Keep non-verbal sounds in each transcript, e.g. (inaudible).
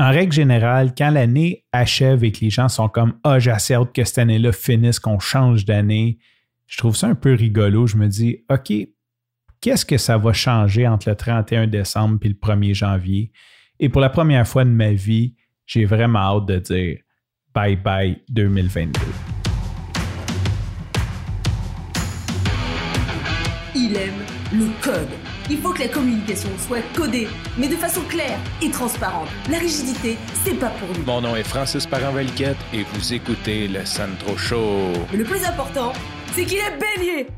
en règle générale, quand l'année achève et que les gens sont comme Ah, j'ai que cette année-là finisse, qu'on change d'année, je trouve ça un peu rigolo. Je me dis OK, qu'est-ce que ça va changer entre le 31 décembre et le 1er janvier? Et pour la première fois de ma vie, j'ai vraiment hâte de dire bye bye 2022. Il aime le code. Il faut que la communication soit codée, mais de façon claire et transparente. La rigidité, c'est pas pour lui. Mon nom est Francis Parent-Valquette et vous écoutez le Sandro Show. Mais le plus important, c'est qu'il est bélier.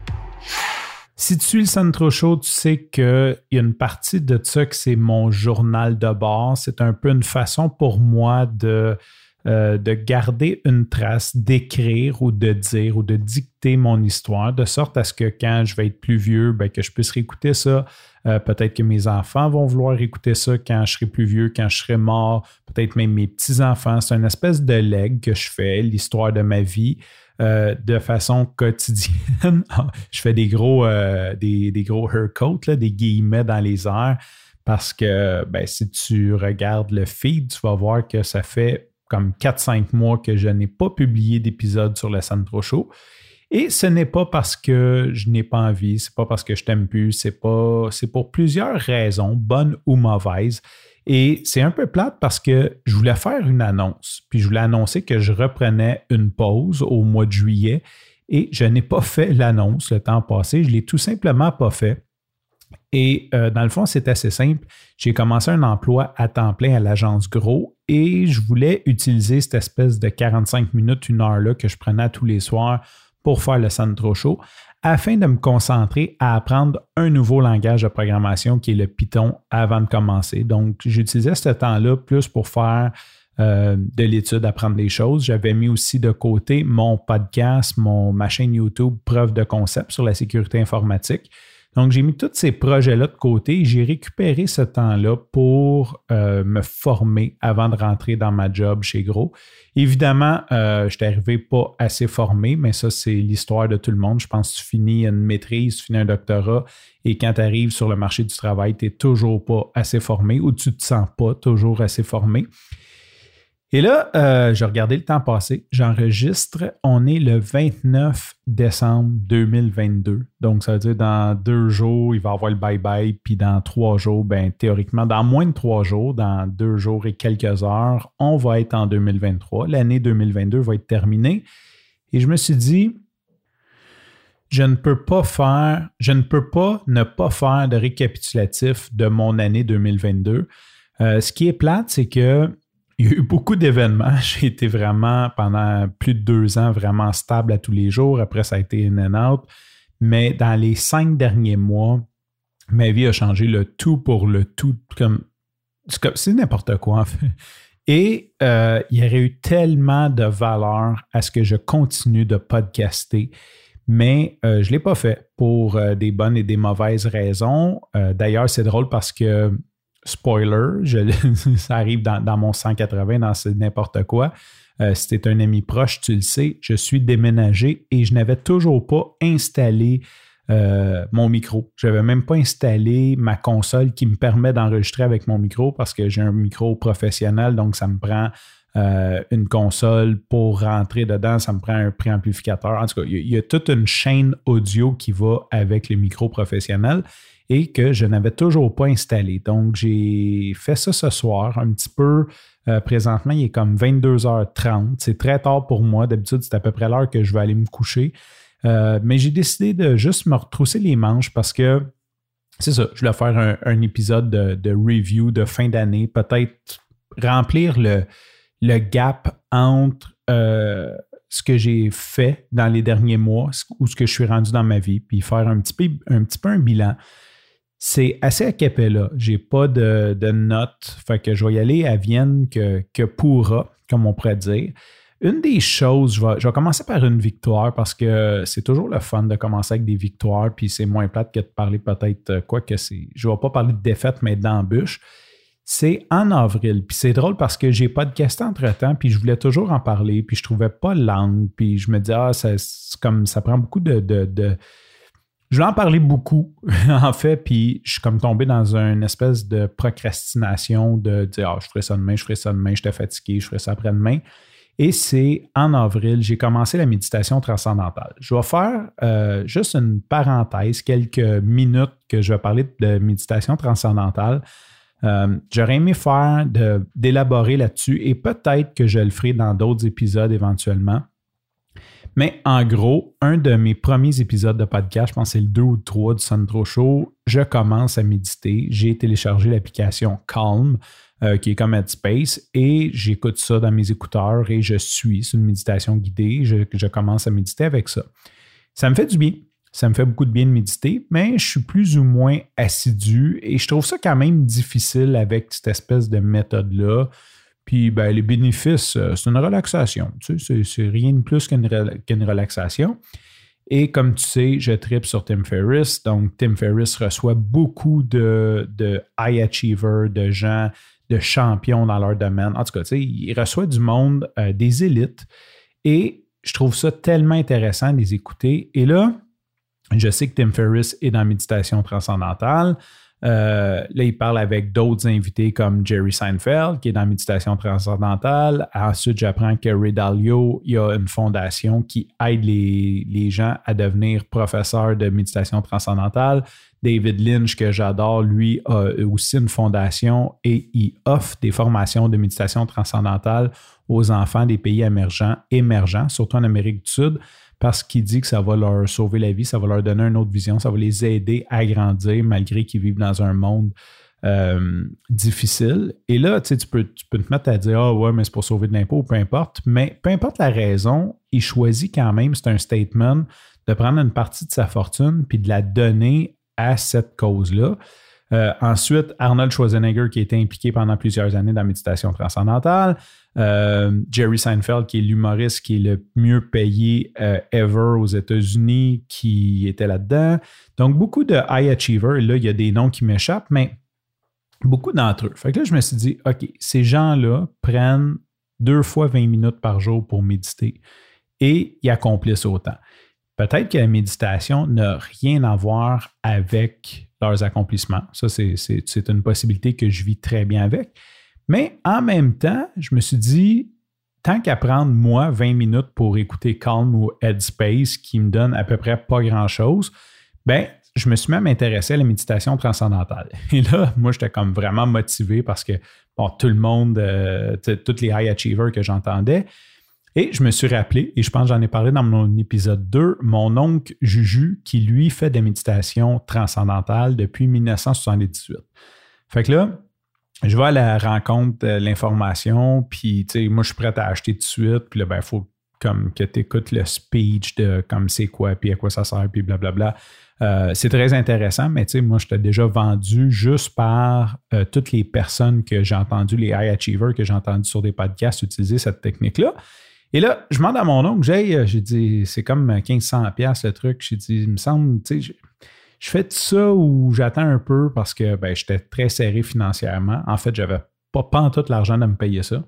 Si tu suis le Centro Show, tu sais qu'il y a une partie de ça que c'est mon journal de bord. C'est un peu une façon pour moi de, euh, de garder une trace, d'écrire ou de dire ou de dicter mon histoire, de sorte à ce que quand je vais être plus vieux, ben, que je puisse réécouter ça. Euh, peut-être que mes enfants vont vouloir écouter ça quand je serai plus vieux, quand je serai mort, peut-être même mes petits-enfants. C'est une espèce de leg que je fais, l'histoire de ma vie. Euh, de façon quotidienne. (laughs) je fais des gros, euh, des, gros haircoats, des guillemets dans les airs, parce que ben, si tu regardes le feed, tu vas voir que ça fait comme 4-5 mois que je n'ai pas publié d'épisode sur le Sandro Show. Et ce n'est pas parce que je n'ai pas envie, c'est pas parce que je t'aime plus, c'est pas, c'est pour plusieurs raisons, bonnes ou mauvaises. Et c'est un peu plate parce que je voulais faire une annonce, puis je voulais annoncer que je reprenais une pause au mois de juillet et je n'ai pas fait l'annonce le temps passé, je l'ai tout simplement pas fait. Et euh, dans le fond, c'est assez simple. J'ai commencé un emploi à temps plein à l'agence Gros et je voulais utiliser cette espèce de 45 minutes, une heure là que je prenais tous les soirs pour faire le Sandro Show afin de me concentrer à apprendre un nouveau langage de programmation qui est le Python avant de commencer. Donc, j'utilisais ce temps-là plus pour faire euh, de l'étude, apprendre des choses. J'avais mis aussi de côté mon podcast, mon, ma chaîne YouTube Preuve de concept sur la sécurité informatique. Donc, j'ai mis tous ces projets-là de côté. J'ai récupéré ce temps-là pour euh, me former avant de rentrer dans ma job chez Gros. Évidemment, euh, je n'étais arrivé pas assez formé, mais ça, c'est l'histoire de tout le monde. Je pense que tu finis une maîtrise, tu finis un doctorat, et quand tu arrives sur le marché du travail, tu n'es toujours pas assez formé ou tu ne te sens pas toujours assez formé. Et là, euh, j'ai regardé le temps passé. J'enregistre. On est le 29 décembre 2022. Donc, ça veut dire dans deux jours, il va y avoir le bye-bye. Puis dans trois jours, ben, théoriquement, dans moins de trois jours, dans deux jours et quelques heures, on va être en 2023. L'année 2022 va être terminée. Et je me suis dit, je ne peux pas faire, je ne peux pas ne pas faire de récapitulatif de mon année 2022. Euh, ce qui est plate, c'est que il y a eu beaucoup d'événements. (laughs) J'ai été vraiment, pendant plus de deux ans, vraiment stable à tous les jours. Après, ça a été in and out. Mais dans les cinq derniers mois, ma vie a changé le tout pour le tout. Comme, c'est n'importe quoi, en fait. Et euh, il y aurait eu tellement de valeur à ce que je continue de podcaster, mais euh, je ne l'ai pas fait pour euh, des bonnes et des mauvaises raisons. D'ailleurs, c'est drôle parce que spoiler, (laughs) ça arrive dans, mon 180, dans n'importe quoi. Euh, si tu un ami proche, tu le sais, je suis déménagé et je n'avais toujours pas installé euh, mon micro. Je n'avais même pas installé ma console qui me permet d'enregistrer avec mon micro parce que j'ai un micro professionnel, donc ça me prend euh, une console pour rentrer dedans, ça me prend un préamplificateur. En tout cas, il y, a toute une chaîne audio qui va avec les micros professionnels et que je n'avais toujours pas installé. Donc, j'ai fait ça ce soir, un petit peu. Euh, présentement, il est comme 22h30. C'est très tard pour moi. D'habitude, c'est à peu près l'heure que je vais aller me coucher. Euh, mais j'ai décidé de juste me retrousser les manches parce que c'est ça, je voulais faire un, épisode de, review de fin d'année, peut-être remplir le, gap entre euh, ce que j'ai fait dans les derniers mois ou ce que je suis rendu dans ma vie, puis faire un, petit peu un bilan. C'est assez à capella. J'ai pas de, notes. Fait que je vais y aller à Vienne que, que pourra, comme on pourrait dire. Une des choses, je vais, commencer par une victoire parce que c'est toujours le fun de commencer avec des victoires, puis c'est moins plate que de parler peut-être euh, quoi que c'est. Je ne vais pas parler de défaite, mais d'embûche. C'est en avril. Puis c'est drôle parce que j'ai pas de question entre-temps, puis je voulais toujours en parler, puis je trouvais pas langue, puis je me disais, ah, comme, ça prend beaucoup de Je vais en parler beaucoup, (laughs) en fait, puis je suis comme tombé dans une espèce de procrastination de dire Ah, je ferai ça demain, je ferai ça demain, j'étais fatigué, je ferai ça après-demain. Et c'est en avril, j'ai commencé la méditation transcendantale. Je vais faire euh, juste une parenthèse, quelques minutes que je vais parler de méditation transcendantale. Euh, j'aurais aimé faire d'élaborer là-dessus et peut-être que je le ferai dans d'autres épisodes éventuellement. Mais en gros, un de mes premiers épisodes de podcast, je pense que c'est le 2 ou le 3 du Sandro Show, je commence à méditer. J'ai téléchargé l'application Calm, euh, qui est comme Headspace, et j'écoute ça dans mes écouteurs et je suis. C'est une méditation guidée. Je, je commence à méditer avec ça. Ça me fait du bien. Ça me fait beaucoup de bien de méditer, mais je suis plus ou moins assidu et je trouve ça quand même difficile avec cette espèce de méthode-là. Puis ben, les bénéfices, euh, c'est une relaxation. Tu sais, c'est rien de plus qu'une relaxation. Et comme tu sais, je tripe sur Tim Ferriss. Donc, Tim Ferriss reçoit beaucoup de, de high achievers, de gens, de champions dans leur domaine. En tout cas, tu sais, il reçoit du monde, euh, des élites. Et je trouve ça tellement intéressant de les écouter. Et là, je sais que Tim Ferriss est dans Méditation transcendantale. Euh, là, il parle avec d'autres invités comme Jerry Seinfeld, qui est dans Méditation transcendantale. Ensuite, j'apprends que Ray Dalio, il y a une fondation qui aide les, gens à devenir professeurs de méditation transcendantale. David Lynch, que j'adore, lui a aussi une fondation et il offre des formations de méditation transcendantale aux enfants des pays émergents, émergents surtout en Amérique du Sud parce qu'il dit que ça va leur sauver la vie, ça va leur donner une autre vision, ça va les aider à grandir malgré qu'ils vivent dans un monde euh, difficile. Et là, tu, peux, tu peux te mettre à dire Ah ouais, mais c'est pour sauver de l'impôt, peu importe. Mais peu importe la raison, il choisit quand même, c'est un statement, de prendre une partie de sa fortune puis de la donner à cette cause-là. Euh, ensuite, Arnold Schwarzenegger, qui a été impliqué pendant plusieurs années dans la méditation transcendantale. Euh, Jerry Seinfeld, qui est l'humoriste qui est le mieux payé euh, ever aux États-Unis, qui était là-dedans. Donc, beaucoup de high achievers. Là, il y a des noms qui m'échappent, mais beaucoup d'entre eux. Fait que là, je me suis dit, OK, ces gens-là prennent deux fois 20 minutes par jour pour méditer et ils accomplissent autant. Peut-être que la méditation n'a rien à voir avec leurs accomplissements. Ça, c'est une possibilité que je vis très bien avec. Mais en même temps, je me suis dit, tant qu'à prendre moi 20 minutes pour écouter Calm ou Headspace qui me donne à peu près pas grand-chose, ben je me suis même intéressé à la méditation transcendantale. (laughs) Et là, moi, j'étais comme vraiment motivé parce que bon, tout le monde, euh, tous les high achievers que j'entendais. Et je me suis rappelé, et je pense que j'en ai parlé dans mon épisode 2, mon oncle Juju, qui lui fait des méditations transcendantales depuis 1978. Fait que là, je vais à la rencontre l'information, puis tu sais, moi je suis prêt à acheter tout de suite, puis là, ben, il faut comme que tu écoutes le speech de comme c'est quoi, puis à quoi ça sert, puis blablabla. Euh, c'est très intéressant, mais tu sais, moi, je t'ai déjà vendu juste par euh, toutes les personnes que j'ai entendues, les high achievers que j'ai entendus sur des podcasts utiliser cette technique-là. Et là, je demande à mon oncle, j'ai, euh, j'ai dit, c'est comme 1500$ le truc. J'ai dit, il me semble, tu sais, je fais ça ou j'attends un peu parce que ben, j'étais très serré financièrement. En fait, j'avais pas, pas tout l'argent de me payer ça.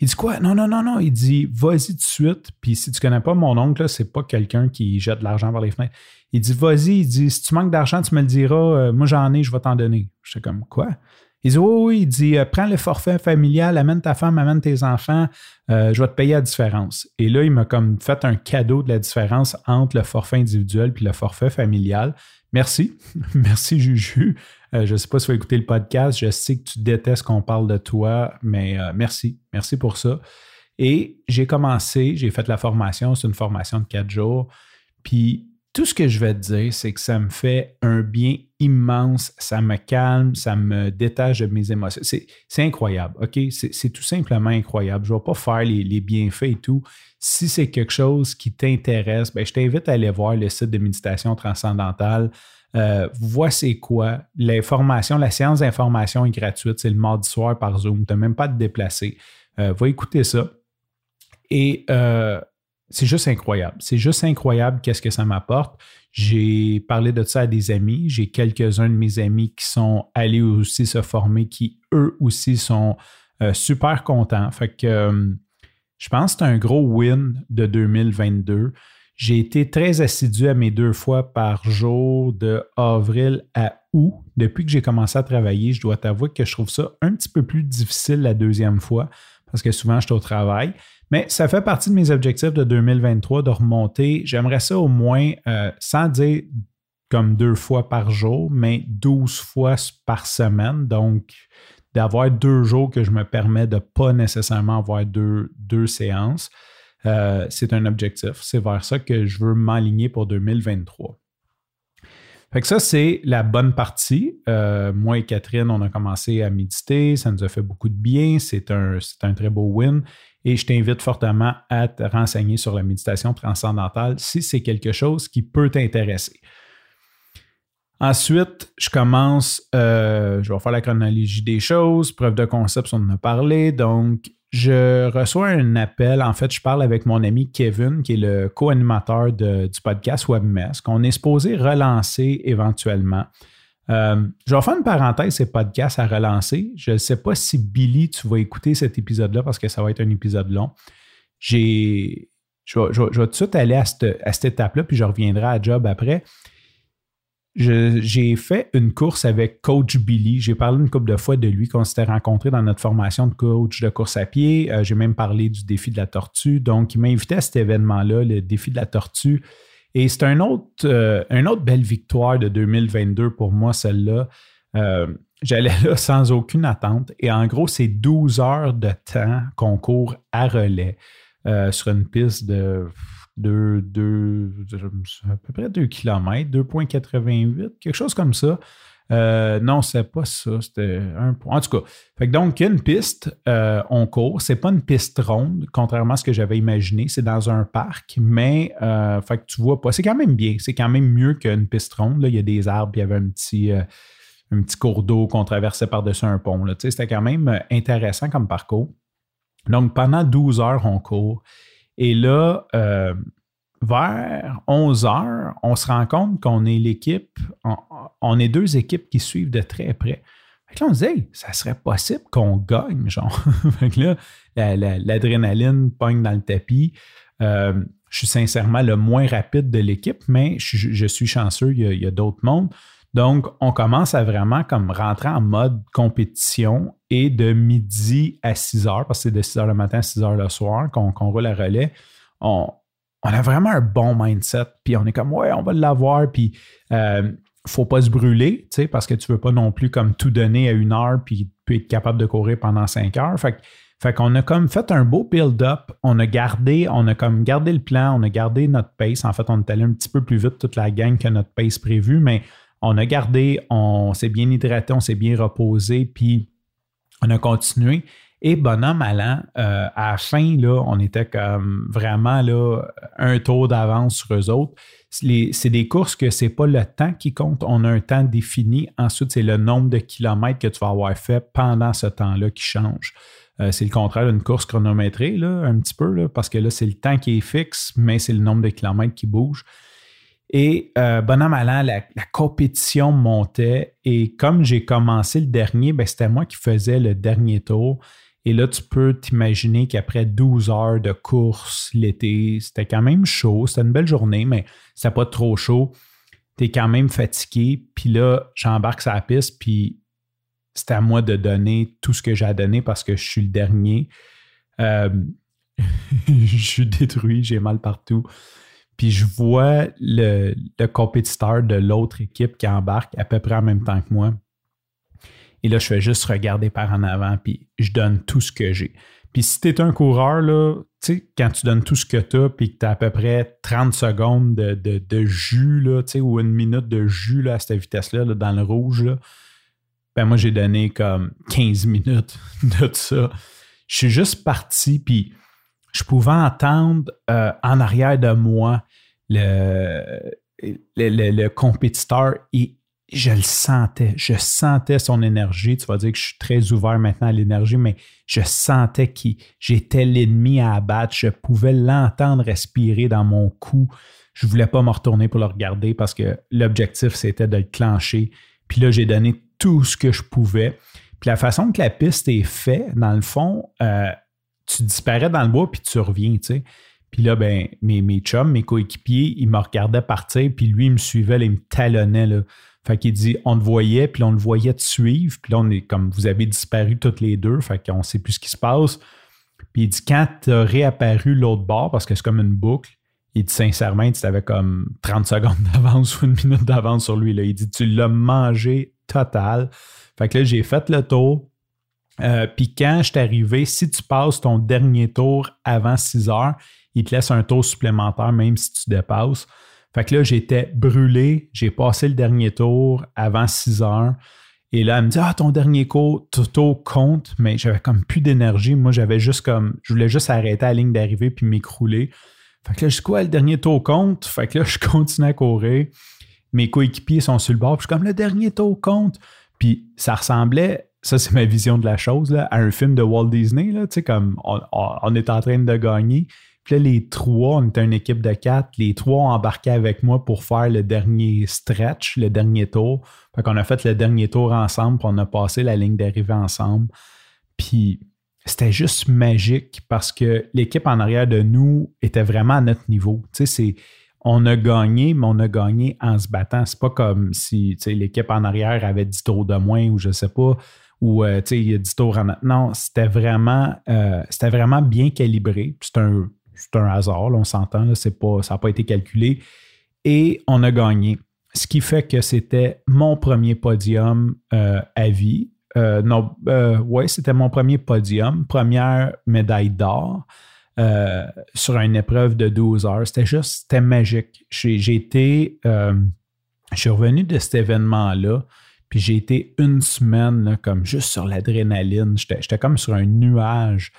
Il dit quoi? Non, non, non, non. Il dit vas-y tout de suite. Puis si tu connais pas mon oncle, c'est pas quelqu'un qui jette de l'argent par les fenêtres. Il dit vas-y, il dit si tu manques d'argent, tu me le diras. Euh, moi j'en ai, je vais t'en donner. J'étais comme quoi? Il dit oui, oui, il dit euh, prends le forfait familial, amène ta femme, amène tes enfants, euh, je vais te payer la différence. Et là, il m'a comme fait un cadeau de la différence entre le forfait individuel puis le forfait familial. Merci. (laughs) Merci, Juju. Euh, je ne sais pas si tu vas écouter le podcast. Je sais que tu détestes qu'on parle de toi, mais merci. Merci pour ça. Et j'ai commencé, j'ai fait la formation. C'est une formation de quatre jours. Puis tout ce que je vais te dire, c'est que ça me fait un bien immense. Ça me calme, ça me détache de mes émotions. C'est incroyable, OK? C'est tout simplement incroyable. Je ne vais pas faire les, bienfaits et tout. Si c'est quelque chose qui t'intéresse, ben, je t'invite à aller voir le site de méditation transcendantale. Euh, vois c'est quoi. L'information, la séance d'information est gratuite. C'est le mardi soir par Zoom. Tu n'as même pas à te déplacer. Euh, va écouter ça. Et euh, c'est juste incroyable. C'est juste incroyable qu'est-ce que ça m'apporte. J'ai parlé de ça à des amis. J'ai quelques-uns de mes amis qui sont allés aussi se former, qui eux aussi sont euh, super contents. Fait que euh, je pense que c'est un gros win de 2022. J'ai été très assidu à mes deux fois par jour de avril à août. Depuis que j'ai commencé à travailler, je dois t'avouer que je trouve ça un petit peu plus difficile la deuxième fois parce que souvent je suis au travail. Mais ça fait partie de mes objectifs de 2023 de remonter. J'aimerais ça au moins, euh, sans dire comme deux fois par jour, mais 12 fois par semaine. Donc, d'avoir deux jours que je me permets de pas nécessairement avoir deux, deux séances. Euh, c'est un objectif. C'est vers ça que je veux m'aligner pour 2023. Fait que ça, c'est la bonne partie. Euh, moi et Catherine, on a commencé à méditer. Ça nous a fait beaucoup de bien. C'est un, un très beau win. Et je t'invite fortement à te renseigner sur la méditation transcendantale si c'est quelque chose qui peut t'intéresser. Ensuite, je commence, euh, je vais faire la chronologie des choses, preuve de concept, on en a parlé. Donc, je reçois un appel. En fait, je parle avec mon ami Kevin, qui est le co-animateur du podcast WebMess, qu'on est supposé relancer éventuellement. Euh, je vais faire une parenthèse, ces podcasts à relancer. Je ne sais pas si Billy, tu vas écouter cet épisode-là parce que ça va être un épisode long. J'ai, je, vais, tout de suite aller à cette, à cette étape-là, puis je reviendrai à job après j'ai fait une course avec Coach Billy. J'ai parlé une couple de fois de lui qu'on s'était rencontré dans notre formation de coach de course à pied. Euh, j'ai même parlé du défi de la tortue. Donc, il m'a invité à cet événement-là, le défi de la tortue. Et c'est un autre, euh, une autre belle victoire de 2022 pour moi, celle-là. Euh, j'allais là sans aucune attente. Et en gros, c'est 12 heures de temps qu'on court à relais sur une piste de de, à peu près 2 km, 2,88, quelque chose comme ça. Euh, non, c'est pas ça. C'était un point. En tout cas, fait donc, y a une piste, euh, on court. C'est pas une piste ronde, contrairement à ce que j'avais imaginé. C'est dans un parc, mais euh, fait que tu vois pas. C'est quand même bien. C'est quand même mieux qu'une piste ronde. Là. Il y a des arbres, il y avait un petit, un petit cours d'eau qu'on traversait par-dessus un pont. C'était quand même intéressant comme parcours. Donc, pendant 12 heures, on court. Et là, euh, vers 11 heures, on se rend compte qu'on est l'équipe, on, est deux équipes qui suivent de très près. là, on se dit, ça serait possible qu'on gagne, genre. (laughs) là, l'adrénaline pogne dans le tapis. Euh, je suis sincèrement le moins rapide de l'équipe, mais je, suis chanceux, il y a d'autres mondes. Donc, on commence à vraiment comme rentrer en mode compétition et de midi à 6 heures, parce que c'est de 6 heures le matin à 6 heures le soir qu'on roule à relais, on, a vraiment un bon mindset. Puis on est comme, ouais, on va l'avoir. Puis euh, faut pas se brûler, tu parce que tu veux pas non plus comme tout donner à une heure puis, être capable de courir pendant 5 heures. Fait, qu'on a comme fait un beau build-up. On a gardé, on a comme gardé le plan, on a gardé notre pace. En fait, on est allé un petit peu plus vite toute la gang que notre pace prévu, mais on a gardé, on s'est bien hydraté, on s'est bien reposé, puis on a continué. Et bonhomme allant, euh, à la fin, là, on était comme vraiment un tour d'avance sur eux autres. C'est des courses que c'est pas le temps qui compte, on a un temps défini. Ensuite, c'est le nombre de kilomètres que tu vas avoir fait pendant ce temps-là qui change. Euh, c'est le contraire d'une course chronométrée, là, un petit peu, parce que là, c'est le temps qui est fixe, mais c'est le nombre de kilomètres qui bouge. Et euh, bonhomme allant, la, compétition montait. Et comme j'ai commencé le dernier, ben, c'était moi qui faisais le dernier tour. Et là, tu peux t'imaginer qu'après 12 heures de course l'été, c'était quand même chaud. C'était une belle journée, mais c'était pas trop chaud. Tu es quand même fatigué. Puis là, j'embarque sur la piste, puis c'était à moi de donner tout ce que j'ai à donner parce que je suis le dernier. Euh, (laughs) je suis détruit, j'ai mal partout. Puis je vois le, compétiteur de l'autre équipe qui embarque à peu près en même temps que moi. Et là, je fais juste regarder par en avant, puis je donne tout ce que j'ai. Puis si tu es un coureur, là, quand tu donnes tout ce que tu as, puis que tu as à peu près 30 secondes de, jus, là, ou une minute de jus là, à cette vitesse-là, dans le rouge, ben moi, j'ai donné comme 15 minutes (laughs) de ça. Je suis juste parti, puis je pouvais entendre euh, en arrière de moi le, le, compétiteur et je le sentais. Je sentais son énergie. Tu vas dire que je suis très ouvert maintenant à l'énergie, mais je sentais que j'étais l'ennemi à abattre. Je pouvais l'entendre respirer dans mon cou. Je ne voulais pas me retourner pour le regarder parce que l'objectif, c'était de le clencher. Puis là, j'ai donné tout ce que je pouvais. Puis la façon que la piste est faite, dans le fond, euh, tu disparais dans le bois puis tu reviens, tu sais. Puis là, ben, mes, mes chums, mes coéquipiers, ils me regardaient partir, puis lui, il me suivait, il me talonnait. Là. Fait qu'il dit, on te voyait, puis on le voyait te suivre, puis là, on est comme, vous avez disparu toutes les deux, fait qu'on sait plus ce qui se passe. Puis il dit, quand tu as réapparu l'autre bord, parce que c'est comme une boucle, il dit sincèrement, tu avais comme 30 secondes (laughs) d'avance ou une minute d'avance sur lui. Là. Il dit, tu l'as mangé total. Fait que là, j'ai fait le tour. Euh, puis quand je suis arrivé, si tu passes ton dernier tour avant 6 heures, il te laisse un tour supplémentaire même si tu dépasses. Fait que là, j'étais brûlé. J'ai passé le dernier tour avant 6 heures. Et là, elle me dit Ah, ton dernier tour compte, mais j'avais comme plus d'énergie. Moi, j'avais juste comme. Je voulais juste arrêter la ligne d'arrivée puis m'écrouler. Fait que là, je dis quoi, le dernier tour compte? Fait que là, je (laughs) continue à courir. Mes coéquipiers sont sur le bord. Puis je suis comme le dernier tour compte. Puis ça ressemblait, ça c'est ma vision de la chose, là, à un film de Walt Disney. Là, comme on, est en train de gagner. Puis là, les trois, on était une équipe de quatre, les trois ont embarqué avec moi pour faire le dernier stretch, le dernier tour. Fait qu'on a fait le dernier tour ensemble, puis on a passé la ligne d'arrivée ensemble. Puis c'était juste magique parce que l'équipe en arrière de nous était vraiment à notre niveau. Tu sais, c'est on a gagné, mais on a gagné en se battant. C'est pas comme si l'équipe en arrière avait 10 tours de moins ou je sais pas, ou euh, il y a 10 tours en. Non, c'était vraiment, euh, vraiment bien calibré. C'est un, un, hasard, on s'entend, ça n'a pas été calculé. Et on a gagné. Ce qui fait que c'était mon premier podium euh, à vie. non, ouais, c'était mon premier podium, première médaille d'or. Sur une épreuve de 12 heures. C'était juste, c'était magique. J'ai été, je suis revenu de cet événement-là, puis j'ai été une semaine comme juste sur l'adrénaline. J'étais comme sur un nuage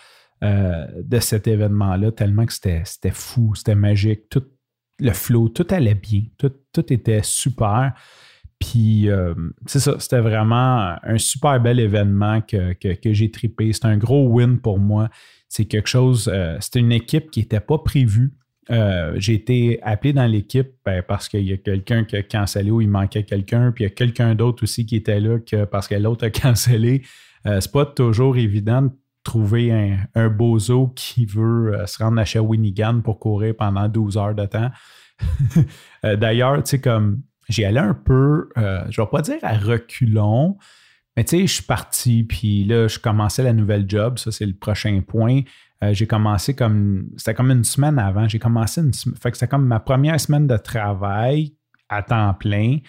euh, de cet événement-là, tellement que c'était fou, c'était magique. Tout le flow, tout allait bien, tout, était super. Puis, c'est ça, c'était vraiment un super bel événement que, que j'ai tripé. C'était un gros win pour moi c'est quelque chose, euh, c'était une équipe qui n'était pas prévue. Euh, j'ai été appelé dans l'équipe ben, parce qu'il y a quelqu'un qui a cancellé ou il manquait quelqu'un, puis il y a quelqu'un d'autre aussi qui était là que parce que l'autre a (laughs) cancellé. Euh, c'est pas toujours évident de trouver un, bozo qui veut se rendre à Shawinigan pour courir pendant 12 heures de temps. (laughs) D'ailleurs, tu sais, comme j'y allais un peu, je vais pas dire à reculons, mais tu sais, je suis parti, puis là, je commençais la nouvelle job. Ça, c'est le prochain point. Euh, j'ai commencé comme. C'était comme une semaine avant. J'ai commencé une Fait que c'était comme ma première semaine de travail à temps plein.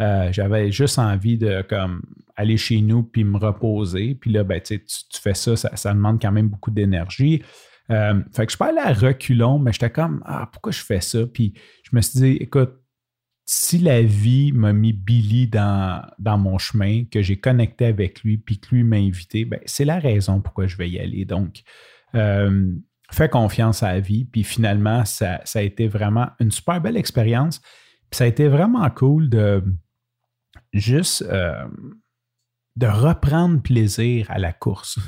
Euh, j'avais juste envie de comme aller chez nous puis me reposer. Puis là, ben, tu, tu fais ça, ça, demande quand même beaucoup d'énergie. Euh, fait que je parlais à reculons, mais j'étais comme Ah, pourquoi je fais ça? Puis je me suis dit, écoute, si la vie m'a mis Billy dans, dans mon chemin, que j'ai connecté avec lui, puis que lui m'a invité, ben, c'est la raison pourquoi je vais y aller. Donc, euh, fais confiance à la vie. Puis finalement, ça, a été vraiment une super belle expérience. Puis ça a été vraiment cool de juste euh, de reprendre plaisir à la course.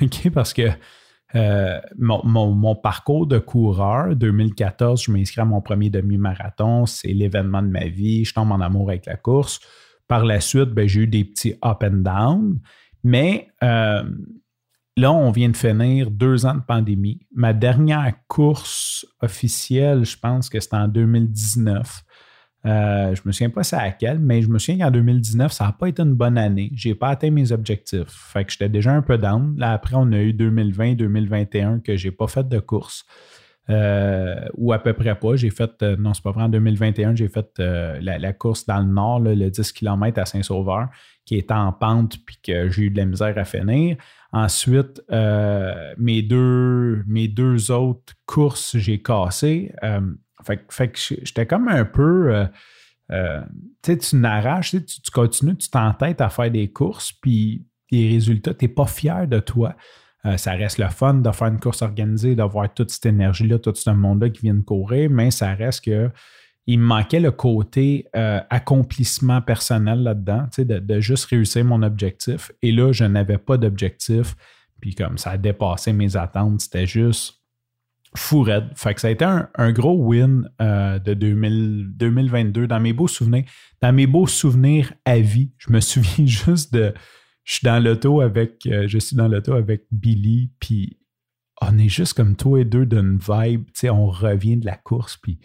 (laughs) Parce que euh, mon, parcours de coureur, 2014, je m'inscris à mon premier demi-marathon. C'est l'événement de ma vie. Je tombe en amour avec la course. Par la suite, ben, j'ai eu des petits up and down. Mais euh, là, on vient de finir deux ans de pandémie. Ma dernière course officielle, je pense que c'était en 2019. Euh, je me souviens pas c'est à laquelle, mais je me souviens qu'en 2019, ça n'a pas été une bonne année. Je n'ai pas atteint mes objectifs. Fait que j'étais déjà un peu down. Là, après, on a eu 2020, 2021 que j'ai pas fait de course. Euh, ou à peu près pas. J'ai fait, euh, non, c'est pas vrai, en 2021, j'ai fait la, course dans le nord, le 10 km à Saint-Sauveur, qui était en pente puis que j'ai eu de la misère à finir. Ensuite, mes, deux, mes deux autres courses, j'ai cassé. Fait, que j'étais comme un peu. Euh, euh, tu sais, tu n'arraches, tu, continues, tu t'entêtes à faire des courses, puis les résultats, tu n'es pas fier de toi. Euh, ça reste le fun de faire une course organisée, d'avoir toute cette énergie-là, tout ce monde-là qui vient de courir, mais ça reste que il me manquait le côté accomplissement personnel là-dedans, de, de, juste réussir mon objectif. Et là, je n'avais pas d'objectif. Puis comme ça a dépassé mes attentes, c'était juste fou Fait que ça a été un, gros win euh, de 2022 dans mes beaux souvenirs. Dans mes beaux souvenirs à vie, je me (laughs) souviens juste de. Je suis dans l'auto avec. Euh, je suis dans l'auto avec Billy, puis on est juste comme toi et deux d'une vibe, on revient de la course, puis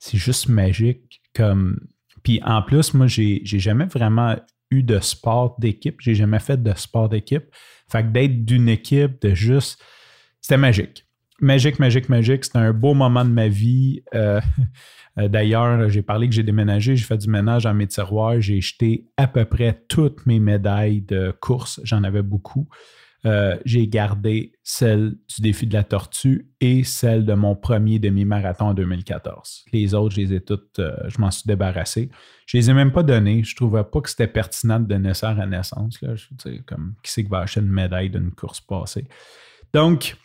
c'est juste magique. Comme... Puis en plus, moi, j'ai jamais vraiment eu de sport d'équipe, j'ai jamais fait de sport d'équipe. Fait que d'être d'une équipe, de juste. C'était magique. Magique, magique, magique. C'était un beau moment de ma vie. Euh, (laughs) euh, d'ailleurs, j'ai parlé que j'ai déménagé, j'ai fait du ménage dans mes tiroirs, j'ai jeté à peu près toutes mes médailles de course. J'en avais beaucoup. Euh, j'ai gardé celle du défi de la tortue et celle de mon premier demi-marathon en 2014. Les autres, je les ai toutes, euh, je m'en suis débarrassé. Je les ai même pas données. Je trouvais pas que c'était pertinent de donner ça à naissance. Là. Je, comme qui c'est qui va acheter une médaille d'une course passée? Donc,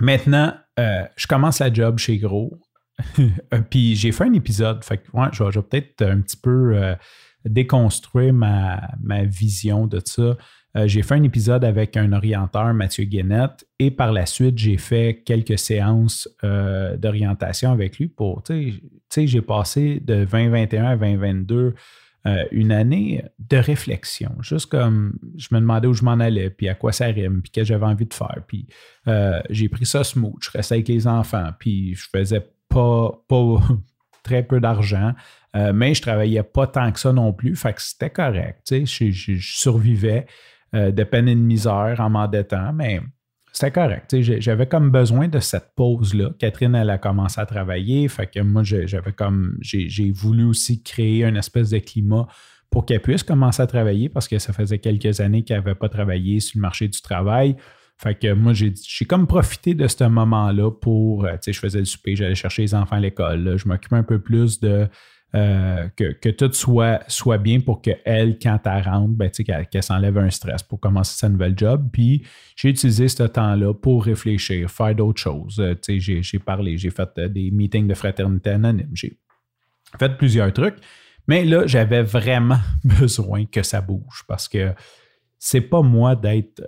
maintenant, euh, je commence la job chez Gros. (laughs) Puis j'ai fait un épisode. Fait que, je vais, peut-être un petit peu déconstruire ma, ma vision de ça. Euh, j'ai fait un épisode avec un orienteur, Mathieu Guénette, et par la suite, j'ai fait quelques séances euh, d'orientation avec lui pour, tu sais, j'ai passé de 2021 à 2022 euh, une année de réflexion, juste comme je me demandais où je m'en allais, puis à quoi ça rime, puis qu'est-ce que j'avais envie de faire. Puis j'ai pris ça smooth, je restais avec les enfants, puis je faisais pas, pas (laughs) très peu d'argent, mais je travaillais pas tant que ça non plus, fait que c'était correct, je survivais. Euh, de peine et de misère en m'endettant, mais c'était correct. J'avais comme besoin de cette pause-là. Catherine, elle a commencé à travailler. Fait que moi, j'avais comme j'ai voulu aussi créer un espèce de climat pour qu'elle puisse commencer à travailler parce que ça faisait quelques années qu'elle n'avait pas travaillé sur le marché du travail. Fait que moi, j'ai comme profité de ce moment-là pour, euh, tu sais, je faisais le souper, j'allais chercher les enfants à l'école, je m'occupais un peu plus de euh, que, tout soit, soit bien pour qu'elle, quand elle rentre, ben, qu'elle, s'enlève un stress pour commencer sa nouvelle job. Puis j'ai utilisé ce temps-là pour réfléchir, faire d'autres choses. Euh, j'ai, parlé, j'ai fait euh, des meetings de fraternité anonyme, j'ai fait plusieurs trucs. Mais là, j'avais vraiment (laughs) besoin que ça bouge parce que c'est pas moi d'être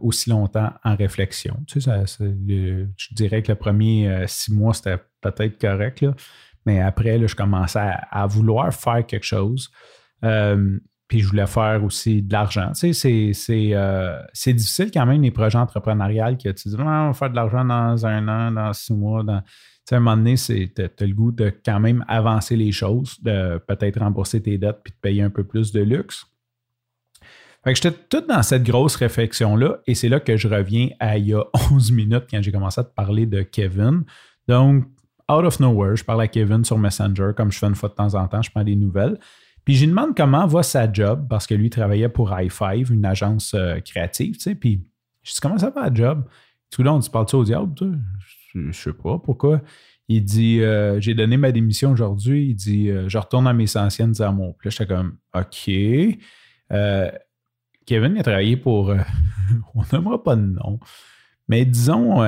aussi longtemps en réflexion. Tu sais, je dirais que le premier six mois, c'était peut-être correct. Là. Mais après, là, je commençais à, vouloir faire quelque chose. Euh, puis je voulais faire aussi de l'argent. Tu sais, euh, c'est, difficile quand même les projets entrepreneuriaux que tu dis, on va faire de l'argent dans un an, dans six mois. Dans... Tu sais, à un moment donné, tu as le goût de quand même avancer les choses, de peut-être rembourser tes dettes puis de payer un peu plus de luxe. Fait que j'étais tout dans cette grosse réflexion-là et c'est là que je reviens à il y a (laughs) 11 minutes quand j'ai commencé à te parler de Kevin. Donc, out of nowhere, je parle à Kevin sur Messenger, comme je fais une fois de temps en temps, je prends des nouvelles. Puis je lui demande comment va sa job, parce que lui travaillait pour i5, une agence euh, créative, tu sais. Puis je dis comment ça va la job? Tout le monde, tu parles-tu au diable, Je, sais pas pourquoi? Il dit euh, J'ai donné ma démission aujourd'hui. Il dit euh, Je retourne à mes anciennes amours. Puis là, j'étais comme OK. Kevin a travaillé pour. (laughs) on n'aimera pas de nom. Mais disons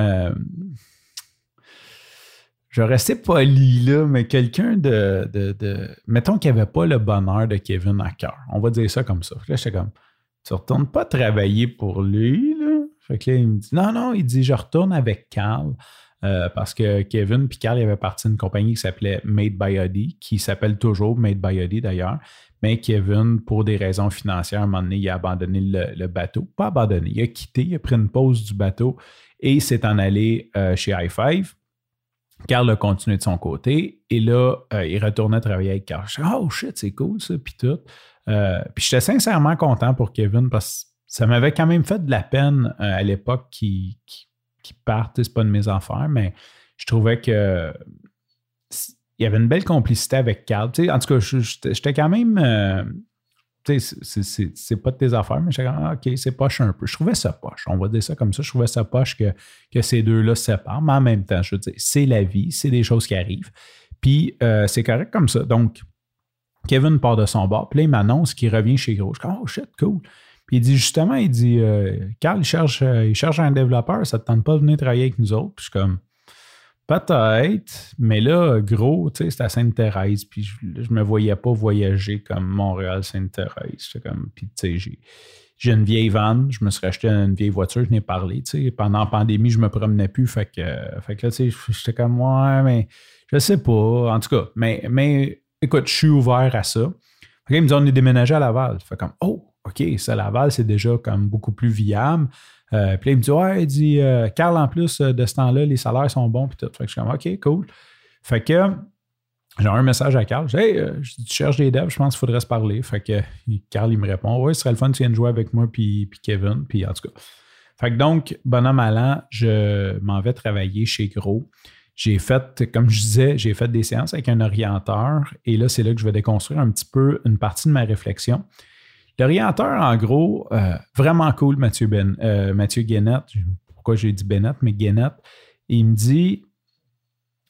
je restais poli là, mais quelqu'un de, de, Mettons qu'il n'y avait pas le bonheur de Kevin à cœur. On va dire ça comme ça. Là, j'étais comme, tu retournes pas travailler pour lui, là? Fait que là, il me dit, non, non, il dit, je retourne avec Carl. Euh, parce que Kevin puis Carl, il avait parti d'une compagnie qui s'appelait Made by Oddy, qui s'appelle toujours Made by Oddy d'ailleurs. Mais Kevin, pour des raisons financières, à un moment donné, il a abandonné le, bateau. Pas abandonné, il a quitté, il a pris une pause du bateau et s'est en allé euh, chez i5. Carl a continué de son côté et là, euh, il retournait travailler avec Carl. Je oh shit, c'est cool ça, puis tout. Euh, puis j'étais sincèrement content pour Kevin parce que ça m'avait quand même fait de la peine euh, à l'époque qu'il qui parte. C'est pas de mes affaires, mais je trouvais que il y avait une belle complicité avec Carl. en tout cas, j'étais quand même c'est pas de tes affaires, mais je comme, ah, OK, c'est poche un peu. Je trouvais ça poche. On va dire ça comme ça. Je trouvais ça poche que, que ces deux-là se séparent. Mais en même temps, je veux dire, c'est la vie, c'est des choses qui arrivent. Puis euh, c'est correct comme ça. Donc, Kevin part de son bord. Puis là, il m'annonce qu'il revient chez Gros. Je dis, oh shit, cool. Puis il dit justement, il dit, euh, Carl, il cherche, euh, il cherche un développeur, ça ne te tente pas de venir travailler avec nous autres. Puis je suis comme, Peut-être, mais là, gros, tu sais, c'est à Sainte-Thérèse, puis je, ne me voyais pas voyager comme Montréal-Sainte-Thérèse. comme, puis tu sais, j'ai, une vieille vanne, je me suis acheté une vieille voiture, je n'ai parlé. Pendant la pandémie, je me promenais plus, fait que, fait que là, j'étais comme, ouais, mais je sais pas, en tout cas, mais, mais écoute, je suis ouvert à ça. Fait me dit, on est déménagé à Laval. Fait comme, oh, OK, ça, Laval, c'est déjà comme beaucoup plus viable. Euh, puis il me dit Ouais, il dit euh, Carl, en plus de ce temps-là, les salaires sont bons. Puis tout. Fait que je suis comme OK, cool. Fait que j'ai un message à Carl. J'ai Hey, tu cherches des devs, je pense qu'il faudrait se parler. Fait que Carl, il me répond Ouais, ce serait le fun, tu viens jouer avec moi, puis, puis Kevin. Puis en tout cas. Fait que donc, bonhomme allant, je m'en vais travailler chez Gros. J'ai fait, comme je disais, j'ai fait des séances avec un orienteur et là, c'est là que je vais déconstruire un petit peu une partie de ma réflexion. L'orienteur, en gros, euh, vraiment cool, Mathieu, ben, euh, Mathieu Guénette. Pourquoi j'ai dit Bennett, mais Guénette. Il me dit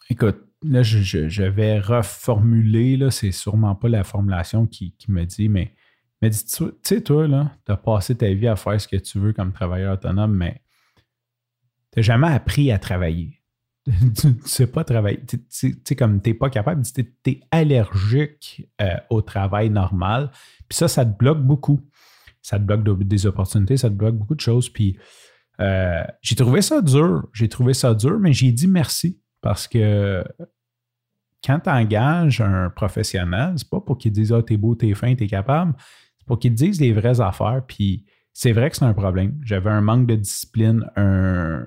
écoute, là, je, vais reformuler, là, c'est sûrement pas la formulation qui, me dit, mais, mais dis, tu sais, toi, là, tu as passé ta vie à faire ce que tu veux comme travailleur autonome, mais tu n'as jamais appris à travailler. (laughs) tu ne sais pas travailler. Tu sais, comme tu n'es pas capable, tu es, allergique euh, au travail normal. Puis ça, ça te bloque beaucoup. Ça te bloque des opportunités, ça te bloque beaucoup de choses. Puis euh, j'ai trouvé ça dur. J'ai trouvé ça dur, mais j'ai dit merci parce que quand tu engages un professionnel, c'est pas pour qu'il dise Ah, t'es beau, t'es fin, t'es capable. C'est pour qu'il dise les vraies affaires. Puis c'est vrai que c'est un problème. J'avais un manque de discipline, un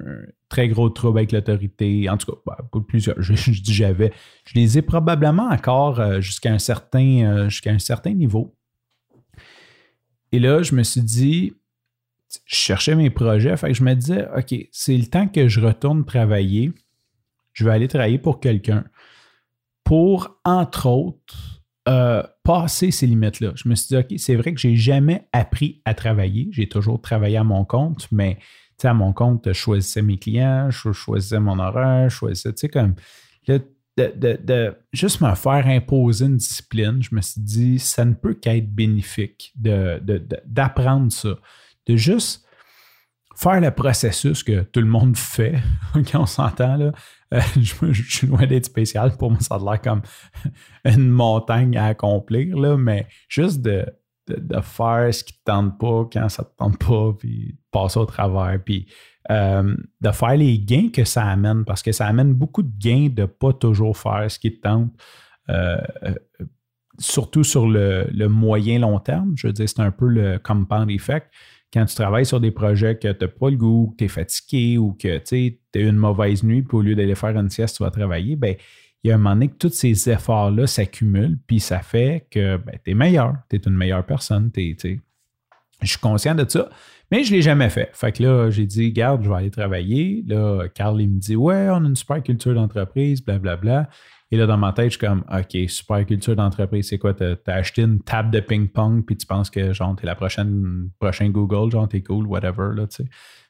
très gros trouble avec l'autorité. En tout cas, ben, plusieurs. Je, dis j'avais. Je les ai probablement encore euh, jusqu'à un certain euh, jusqu'à un certain niveau. Et là, je me suis dit, je cherchais mes projets, fait que je me disais, OK, c'est le temps que je retourne travailler. Je vais aller travailler pour quelqu'un pour, entre autres, euh, passer ces limites-là. Je me suis dit, OK, c'est vrai que j'ai jamais appris à travailler. J'ai toujours travaillé à mon compte, mais à mon compte, je choisissais mes clients, je choisissais mon horaire, je choisissais, tu sais, comme de, juste me faire imposer une discipline, je me suis dit, ça ne peut qu'être bénéfique d'apprendre ça, de juste faire le processus que tout le monde (laughs) fait, quand on s'entend, là, euh, (laughs) je, suis loin d'être spécial. Pour moi, ça a l'air comme (laughs) une montagne à accomplir, là, mais juste de, faire ce qui ne te tente pas quand ça ne te tente pas, puis passer au travers, puis euh, de faire les gains que ça amène, parce que ça amène beaucoup de gains de ne pas toujours faire ce qui te tente. Euh, surtout sur le, le, moyen long terme. Je veux dire, c'est un peu le compound effect quand tu travailles sur des projets que tu n'as pas le goût, que tu es fatigué ou que tu as une mauvaise nuit, puis au lieu d'aller faire une sieste, tu vas travailler, ben, il y a un moment donné que tous ces efforts-là s'accumulent, puis ça fait que ben, tu es meilleur, tu es une meilleure personne. je suis conscient de ça, mais je ne l'ai jamais fait. Fait que là, j'ai dit, garde, je vais aller travailler. Là, Carl, il me dit, ouais, on a une super culture d'entreprise, blablabla. Et là, dans ma tête, je suis comme, OK, super culture d'entreprise, c'est quoi? Tu as, acheté une table de ping-pong, puis tu penses que, genre, t'es la prochaine, prochain Google, genre, t'es cool, whatever, là, tu.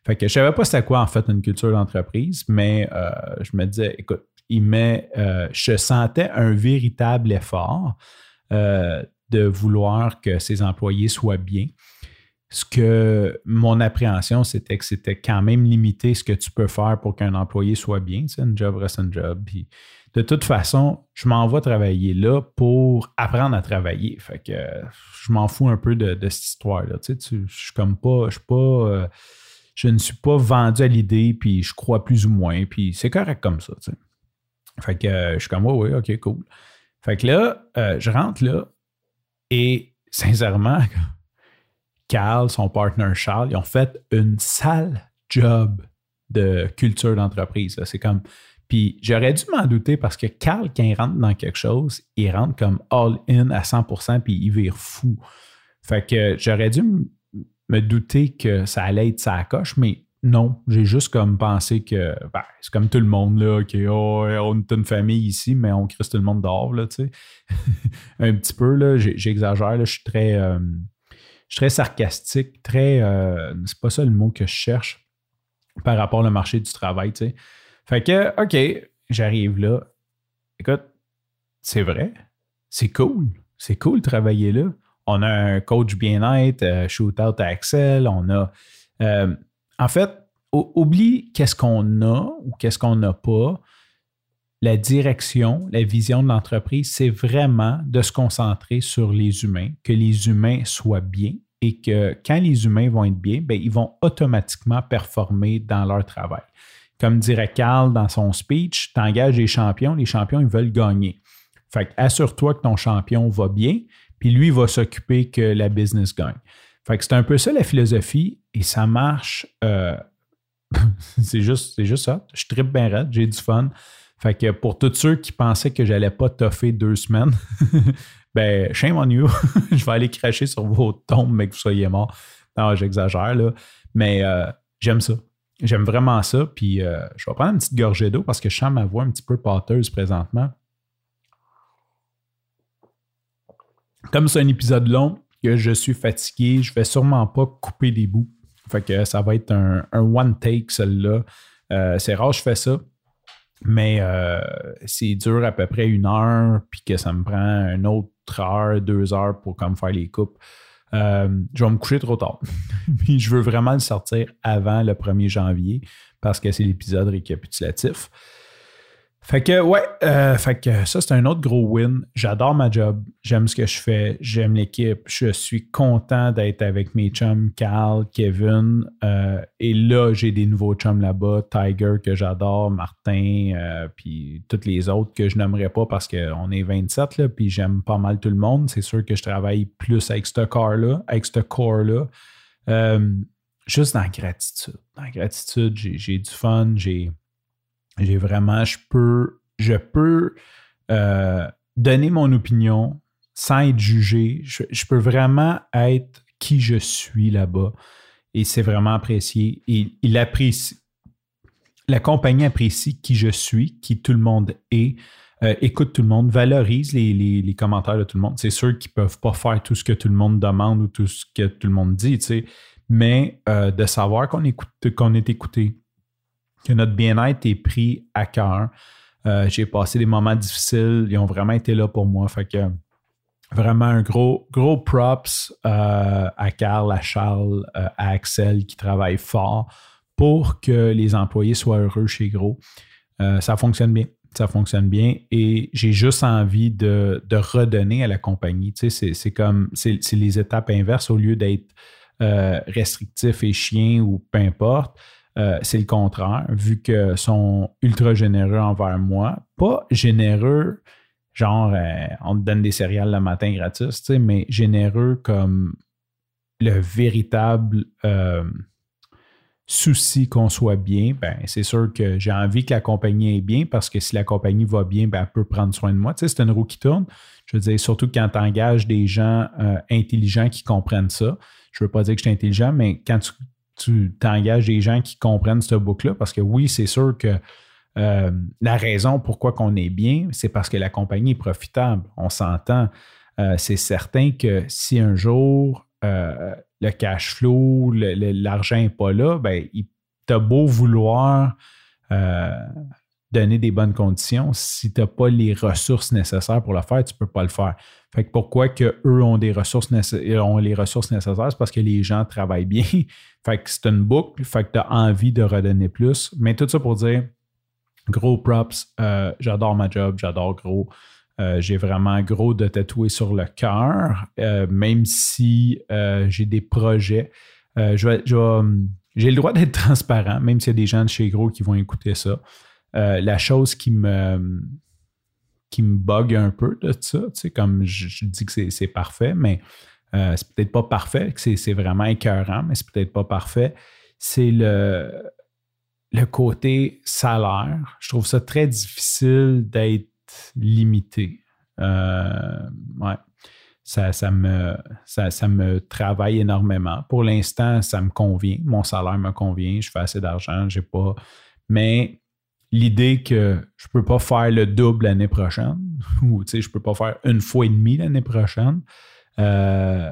Fait que je savais pas c'était quoi, en fait, une culture d'entreprise, mais euh, je me disais, écoute, il euh, je sentais un véritable effort euh, de vouloir que ses employés soient bien. Ce que mon appréhension, c'était que c'était quand même limité ce que tu peux faire pour qu'un employé soit bien. C'est un job reste un job. De toute façon, je m'en vais travailler là pour apprendre à travailler. Fait que je m'en fous un peu de, cette histoire-là. Tu sais, je suis comme pas, je suis pas, euh, je ne suis pas vendu à l'idée, puis je crois plus ou moins, puis c'est correct comme ça. Tu sais. Fait que je suis comme, oui, oui, ok, cool. Fait que là, euh, je rentre là, et sincèrement, (laughs) Carl, son partner Charles, ils ont fait une sale job de culture d'entreprise. C'est comme, puis j'aurais dû m'en douter parce que Carl, quand il rentre dans quelque chose, il rentre comme all-in à 100% puis il vire fou. Fait que j'aurais dû me douter que ça allait être sa coche, mais non, j'ai juste comme pensé que ben, c'est comme tout le monde, là, oh, on est une famille ici, mais on crisse tout le monde dehors, là, tu sais. (laughs) Un petit peu, là, j'exagère, je suis très, euh, je suis très sarcastique, très, euh, c'est pas ça le mot que je cherche par rapport au marché du travail, tu sais. Fait que, OK, j'arrive là. Écoute, c'est vrai. C'est cool. C'est cool de travailler là. On a un coach bien-être, euh, shootout à Excel. On a. Euh, en fait, oublie qu'est-ce qu'on a ou qu'est-ce qu'on n'a pas. La direction, la vision de l'entreprise, c'est vraiment de se concentrer sur les humains, que les humains soient bien et que quand les humains vont être bien, bien ils vont automatiquement performer dans leur travail. Comme dirait Carl dans son speech, tu engages les champions, les champions, ils veulent gagner. Fait assure-toi que ton champion va bien, puis lui va s'occuper que la business gagne. Fait que c'est un peu ça la philosophie et ça marche. euh, (laughs) c'est juste, juste ça. Je tripe bien raide, j'ai du fun. Fait que pour tous ceux qui pensaient que j'allais pas toffer deux semaines, (laughs) ben, shame on you. (laughs) je vais aller cracher sur vos tombes, mais que vous soyez morts. Non, j'exagère, là. Mais euh, j'aime ça. J'aime vraiment ça. Puis euh, je vais prendre une petite gorgée d'eau parce que je sens ma voix un petit peu pâteuse présentement. Comme c'est un épisode long, que je suis fatigué, je vais sûrement pas couper des bouts. Fait que ça va être un, un one take, celle-là. Euh, c'est rare que je fais ça. Mais euh, c'est dur à peu près une heure, puis que ça me prend une autre heure, deux heures pour comme faire les coupes. Euh, je vais me coucher trop tard. (laughs) je veux vraiment le sortir avant le 1er janvier parce que c'est l'épisode récapitulatif. Fait que, ouais, euh, fait que ça, c'est un autre gros win. J'adore ma job. J'aime ce que je fais. J'aime l'équipe. Je suis content d'être avec mes chums, Carl, Kevin. Euh, et là, j'ai des nouveaux chums là-bas. Tiger, que j'adore, Martin, euh, puis tous les autres que je n'aimerais pas parce qu'on est 27, là, puis j'aime pas mal tout le monde. C'est sûr que je travaille plus avec ce corps-là, avec ce corps-là. Juste dans gratitude. Dans gratitude, j'ai du fun, j'ai j'ai vraiment, je peux, je peux euh, donner mon opinion sans être jugé. Je, peux vraiment être qui je suis là-bas. Et c'est vraiment apprécié. Et il apprécie. La compagnie apprécie qui je suis, qui tout le monde est, euh, écoute tout le monde, valorise les, commentaires de tout le monde. C'est sûr qu'ils ne peuvent pas faire tout ce que tout le monde demande ou tout ce que tout le monde dit, tu sais. Mais euh, de savoir qu'on est écouté, que notre bien-être est pris à cœur. Euh, j'ai passé des moments difficiles, ils ont vraiment été là pour moi. Fait que vraiment un gros, gros props euh, à Carl, à Charles, euh, à Axel qui travaillent fort pour que les employés soient heureux chez Gros. Ça fonctionne bien. Ça fonctionne bien et j'ai juste envie de, de redonner à la compagnie. Tu sais, c'est- comme c'est c'est les étapes inverses au lieu d'être restrictif et chien ou peu importe. Euh, c'est le contraire, vu qu'ils sont ultra généreux envers moi. Pas généreux, genre euh, on te donne des céréales le matin gratis, mais généreux comme le véritable euh, souci qu'on soit bien, ben, c'est sûr que j'ai envie que la compagnie est bien parce que si la compagnie va bien, ben, elle peut prendre soin de moi. C'est une roue qui tourne. Je veux dire, surtout quand tu engages des gens intelligents qui comprennent ça. Je ne veux pas dire que je suis intelligent, mais quand tu tu t'engages des gens qui comprennent ce book-là, parce que oui, c'est sûr que euh, la raison pourquoi qu'on est bien, c'est parce que la compagnie est profitable. On s'entend. Euh, c'est certain que si un jour euh, le cash flow, l'argent n'est pas là, ben, il t'as beau vouloir donner des bonnes conditions, si tu n'as pas les ressources nécessaires pour le faire, tu ne peux pas le faire. Fait que pourquoi que eux ont des ressources nécess- ont les ressources nécessaires, c'est parce que les gens travaillent bien. (laughs) fait que c'est une boucle, fait que tu as envie de redonner plus. Mais tout ça pour dire, gros props, euh, j'adore ma job, j'adore gros. Euh, j'ai vraiment gros de tatouer sur le cœur, euh, même si euh, j'ai des projets. Euh, hum, j'ai le droit d'être (laughs) transparent, même s'il y a des gens de chez Gros qui vont écouter ça. Euh, la chose qui me, qui me bug un peu de ça, tu sais, comme je, dis que c'est, parfait, mais euh, c'est peut-être pas parfait, que c'est, c'est vraiment écœurant, mais c'est peut-être pas parfait. C'est le, le côté salaire. Je trouve ça très difficile d'être limité. Euh, ouais. Ça, ça, me, ça, ça me travaille énormément. Pour l'instant, ça me convient. Mon salaire me convient. Je fais assez d'argent. J'ai pas. Mais l'idée que je peux pas faire le double l'année prochaine, (laughs) ou je peux pas faire une fois et demie l'année prochaine, euh,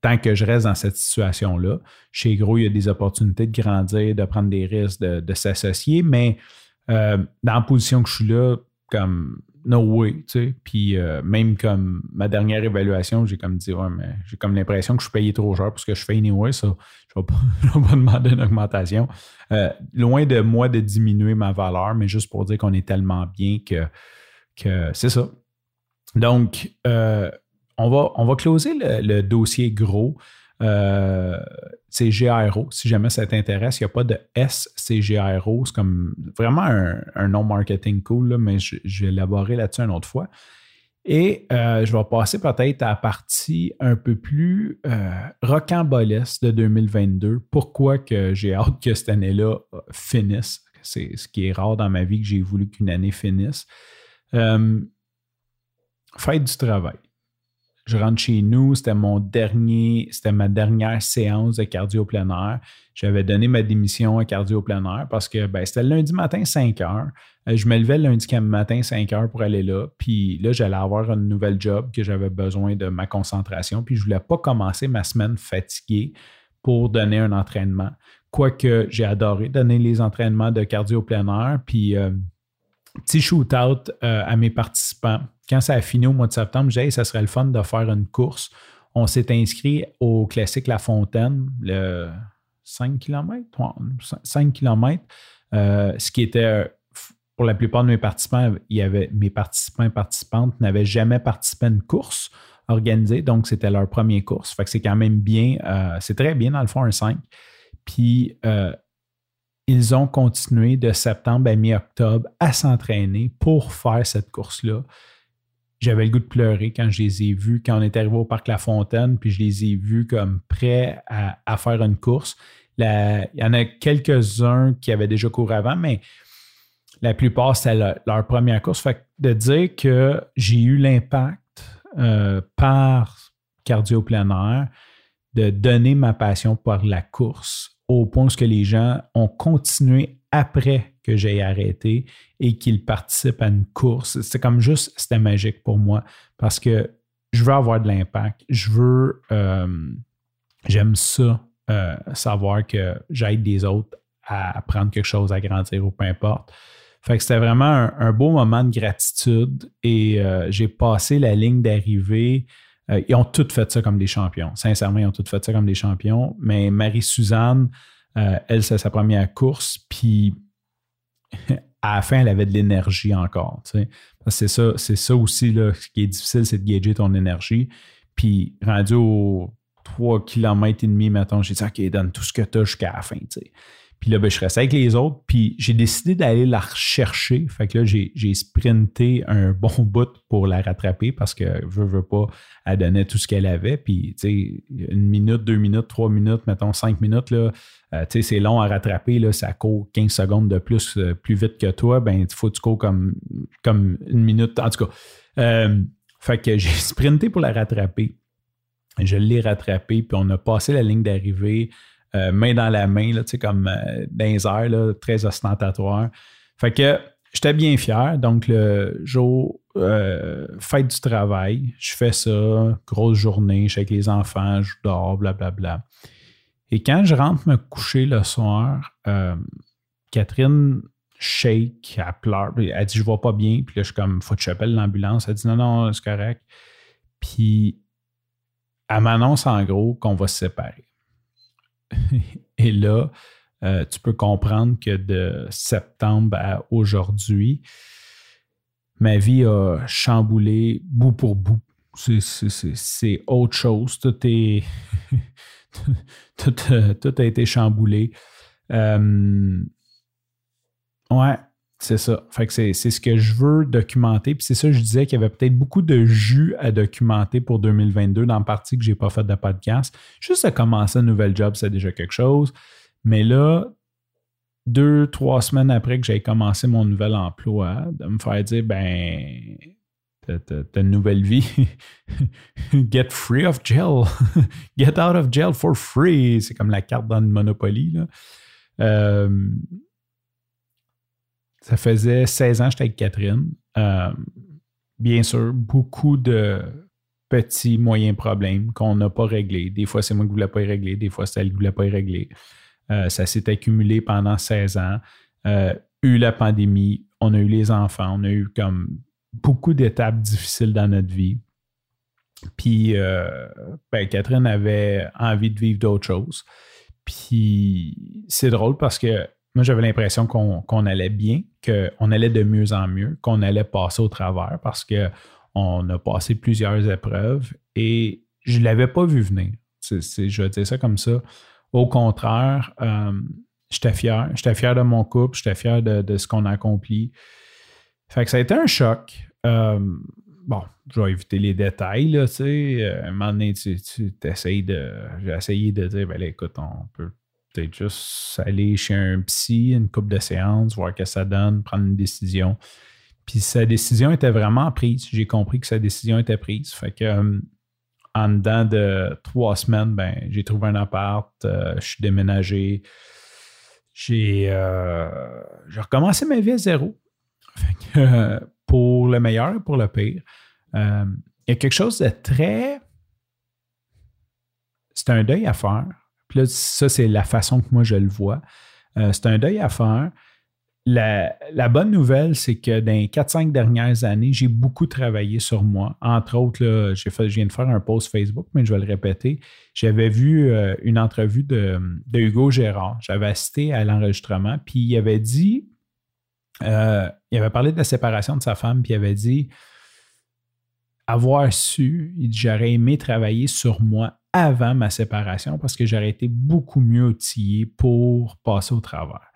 tant que je reste dans cette situation-là. Chez Gros, il y a des opportunités de grandir, de prendre des risques, de, de s'associer, mais euh, dans la position que je suis là, comme no way, tu sais. Puis euh, même comme ma dernière évaluation, j'ai comme dit, ouais, mais j'ai comme l'impression que je suis payé trop cher pour ce que je fais anyway, ça, je ne (laughs) vais, pas- demander une augmentation. Euh, loin de moi de diminuer ma valeur, mais juste pour dire qu'on est tellement bien que, que c'est ça. Donc, euh, on, va, on va closer le dossier gros. Euh, c'est. Si jamais ça t'intéresse, il n'y a pas de S, c'est GRO. C'est comme vraiment un, nom marketing cool, là, mais vais élaborer là-dessus une autre fois. Et euh, je vais passer peut-être à la partie un peu plus euh, rocambolesque de 2022. Pourquoi que j'ai hâte que cette année-là euh, finisse? C'est ce qui est rare dans ma vie que j'ai voulu qu'une année finisse. Euh, fête du travail je rentre chez nous, c'était mon dernier, c'était ma dernière séance de cardio plein. J'avais donné ma démission à cardio plein parce que ben, c'était le lundi matin 5 heures. Euh, je me levais le lundi matin 5 heures pour aller là. Puis là, j'allais avoir un nouvel job que j'avais besoin de ma concentration. Puis je ne voulais pas commencer ma semaine fatiguée pour donner un entraînement. Quoique j'ai adoré donner les entraînements de cardio plein. Puis euh, petit shoot-out euh, à mes participants quand ça a fini au mois de septembre, j'ai dit, ça serait le fun de faire une course. On s'est inscrit au classique La Fontaine, le 5 km, 5 km, ce qui était pour la plupart de mes participants, il y avait mes participants et participantes n'avaient jamais participé à une course organisée, donc c'était leur première course. Fait que c'est quand même bien, euh, c'est très bien dans le fond un 5. Puis euh, ils ont continué de septembre à mi-octobre à s'entraîner pour faire cette course-là j'avais le goût de pleurer quand je les ai vus, quand on est arrivé au parc La Fontaine, puis je les ai vus comme prêts à, faire une course. il y en a quelques-uns qui avaient déjà couru avant, mais la plupart, c'était leur, première course. Fait de dire que j'ai eu l'impact euh, par cardio plein air de donner ma passion pour la course au point où les gens ont continué après que j'ai arrêté et qu'il participe à une course. C'est comme juste, c'était magique pour moi parce que je veux avoir de l'impact. Je veux, euh, j'aime ça, euh, savoir que j'aide des autres à apprendre quelque chose, à grandir ou peu importe. Fait que c'était vraiment un, beau moment de gratitude et euh, j'ai passé la ligne d'arrivée. Ils ont tous fait ça comme des champions. Sincèrement, ils ont tous fait ça comme des champions. Mais Marie-Suzanne, elle, c'est sa première course. Puis (laughs) à la fin, elle avait de l'énergie encore. C'est ça, c'est ça aussi là, ce qui est difficile, c'est de gager ton énergie. Puis rendu aux 3 km et demi, mettons, j'ai dit OK, donne tout ce que tu as jusqu'à la fin. Puis là, ben, je restais avec les autres. Puis j'ai décidé d'aller la rechercher. Fait que là, j'ai, sprinté un bon (laughs) bout pour la rattraper parce que, veux, veux pas, elle donnait tout ce qu'elle avait. Puis, tu sais, une minute, deux minutes, trois minutes, mettons cinq minutes, là, euh, tu sais, c'est long à rattraper. Là, ça court 15 secondes de plus, euh, plus vite que toi. Ben, il faut que tu cours comme, comme une minute. En tout cas, euh, fait que j'ai (laughs) sprinté pour la rattraper. Je l'ai rattrapée, puis on a passé la ligne d'arrivée. Euh, main dans la main, là, comme euh, dans très ostentatoire. Fait que j'étais bien fier. Donc, le jour, euh, fête du travail, je fais ça, grosse journée, je suis avec les enfants, je dors, blablabla. Et quand je rentre me coucher le soir, Catherine shake, elle pleure, elle dit Je vois pas bien. Puis là, je suis comme Faut que j'appelle l'ambulance. Elle dit Non, non, c'est correct. Puis elle m'annonce en gros qu'on va se séparer. (laughs) Et là, euh, tu peux comprendre que de septembre à aujourd'hui, ma vie a chamboulé bout pour bout. C'est autre chose. Tout, est (laughs) tout, a été chamboulé. Euh, ouais, c'est ça. Fait que c'est ce que je veux documenter. Puis c'est ça, je disais qu'il y avait peut-être beaucoup de jus à documenter pour 2022 dans la partie que je n'ai pas fait de podcast. Juste à commencer un nouvel job, c'est déjà quelque chose. Mais là, deux, trois semaines après que j'ai commencé mon nouvel emploi, de me faire dire, ben, une nouvelle vie. (laughs) Get free of jail. (laughs) Get out of jail for free. C'est comme la carte dans le Monopoly. Là. Euh, ça faisait 16 ans que j'étais avec Catherine. Euh, bien sûr, beaucoup de petits, moyens problèmes qu'on n'a pas réglés. Des fois, c'est moi qui ne voulais pas y régler, des fois, c'est elle qui ne voulait pas y régler. Euh, ça s'est accumulé pendant 16 ans. Euh, eu la pandémie, on a eu les enfants, on a eu comme beaucoup d'étapes difficiles dans notre vie. Puis, ben, Catherine avait envie de vivre d'autres choses. Puis, c'est drôle parce que moi, j'avais l'impression qu'on allait bien, qu'on allait de mieux en mieux, qu'on allait passer au travers parce qu'on a passé plusieurs épreuves et je ne l'avais pas vu venir. je vais dire ça comme ça. Au contraire, euh, j'étais fier. J'étais fier de mon couple, j'étais fier de, ce qu'on a accompli. Fait que ça a été un choc. Euh, bon, je vais éviter les détails, là, tu sais. Euh, à un moment donné, tu, tu essayes de. J'ai essayé de dire, ben écoute, on peut peut-être juste aller chez un psy, une coupe de séance, voir ce que ça donne, prendre une décision. Puis sa décision était vraiment prise. J'ai compris que sa décision était prise. Fait que euh, en dedans de trois semaines, ben, j'ai trouvé un appart, euh, je suis déménagé. J'ai recommencé ma vie à zéro. Fait que, pour le meilleur et pour le pire. Euh, il y a quelque chose de très. C'est un deuil à faire. Puis là, ça, c'est la façon que moi je le vois. Euh, c'est un deuil à faire. La, bonne nouvelle, c'est que dans les 4-5 dernières années, j'ai beaucoup travaillé sur moi. Entre autres, là, j'ai fait, je viens de faire un post Facebook, mais je vais le répéter. J'avais vu euh, une entrevue de, de Hugo Gérard. J'avais assisté à l'enregistrement, puis il avait dit euh, il avait parlé de la séparation de sa femme, puis il avait dit avoir su, j'aurais aimé travailler sur moi avant ma séparation parce que j'aurais été beaucoup mieux outillé pour passer au travers.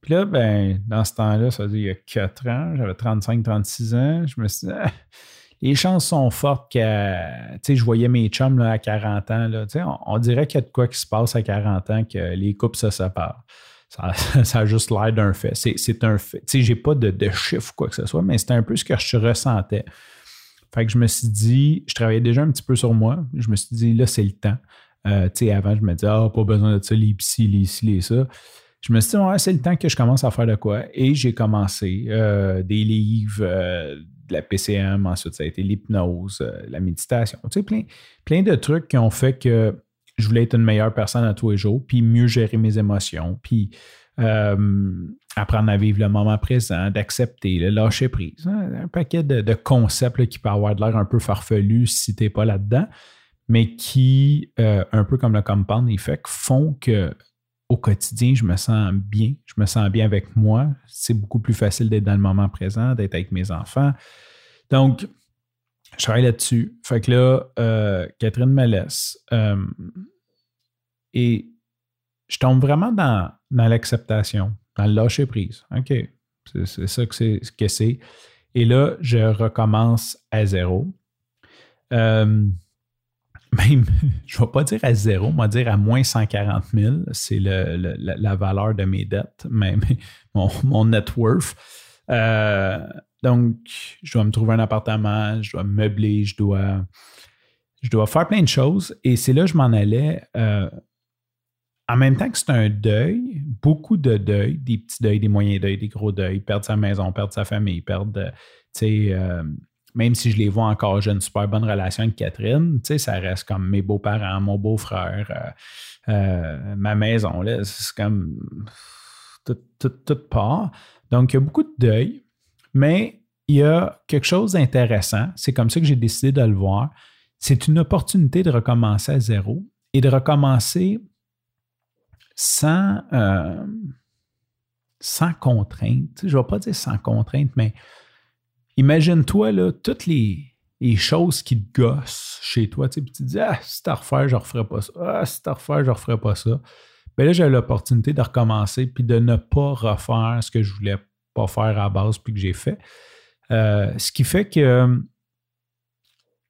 Puis là, ben, dans ce temps-là, ça veut dire il y a 4 ans, j'avais 35-36 ans, je me suis dit, ah, les chances sont fortes que, tu sais, je voyais mes chums là, à 40 ans, là, on, on dirait qu'il y a de quoi qui se passe à 40 ans, que les couples se séparent. Ça, (laughs) a juste l'air d'un fait. C'est un fait. Tu sais, j'ai pas de, de chiffre ou quoi que ce soit, mais c'était un peu ce que je ressentais. Fait que je me suis dit, je travaillais déjà un petit peu sur moi. Je me suis dit, là, c'est le temps. Euh, tu sais, avant, je me disais, ah, pas besoin de ça, les psy, les ci, les ça. Je me suis dit, ouais, c'est le temps que je commence à faire de quoi. Et j'ai commencé euh, des livres, euh, de la PCM, ensuite ça a été l'hypnose, la méditation. Tu sais, plein, plein de trucs qui ont fait que je voulais être une meilleure personne à tous les jours, puis mieux gérer mes émotions, puis euh, apprendre à vivre le moment présent, d'accepter, le lâcher prise. Hein, un paquet de, concepts qui peuvent avoir de l'air un peu farfelu si tu n'es pas là-dedans, mais qui, euh, un peu comme le compound effect, font que au quotidien, je me sens bien, je me sens bien avec moi. C'est beaucoup plus facile d'être dans le moment présent, d'être avec mes enfants. Donc, je travaille là-dessus. Fait que là, euh, Catherine me laisse. Et je tombe vraiment dans, l'acceptation, dans le lâcher prise. OK. C'est ça que c'est. Et là, je recommence à zéro. Euh, (laughs) même, je ne vais pas dire à zéro, on va dire à moins 140 000. C'est la, valeur de mes dettes, (laughs) même mon, net worth. Donc, je dois me trouver un appartement, je dois me meubler, je dois, je dois faire plein de choses. Et c'est là que je m'en allais. Euh, en même temps que c'est un deuil, beaucoup de deuil, des petits deuils, des moyens deuils, des gros deuils, perdre sa maison, perdre sa famille, perdre, tu sais, euh, même si je les vois encore, j'ai une super bonne relation avec Catherine, tu sais, ça reste comme mes beaux-parents, mon beau-frère, euh, ma maison, là, c'est comme tout, tout, tout part. Donc, il y a beaucoup de deuil. Mais il y a quelque chose d'intéressant, c'est comme ça que j'ai décidé de le voir. C'est une opportunité de recommencer à zéro et de recommencer sans, euh, sans contrainte. Je ne vais pas dire sans contrainte, mais imagine-toi toutes les, choses qui te gossent chez toi. Tu, te dis Ah, si à refaire, je ne referai pas ça. Ah, si à refaire, je ne referai pas ça. Bien là, j'ai l'opportunité de recommencer puis de ne pas refaire ce que je voulais pas faire à la base puis que j'ai fait. Euh, ce qui fait que euh,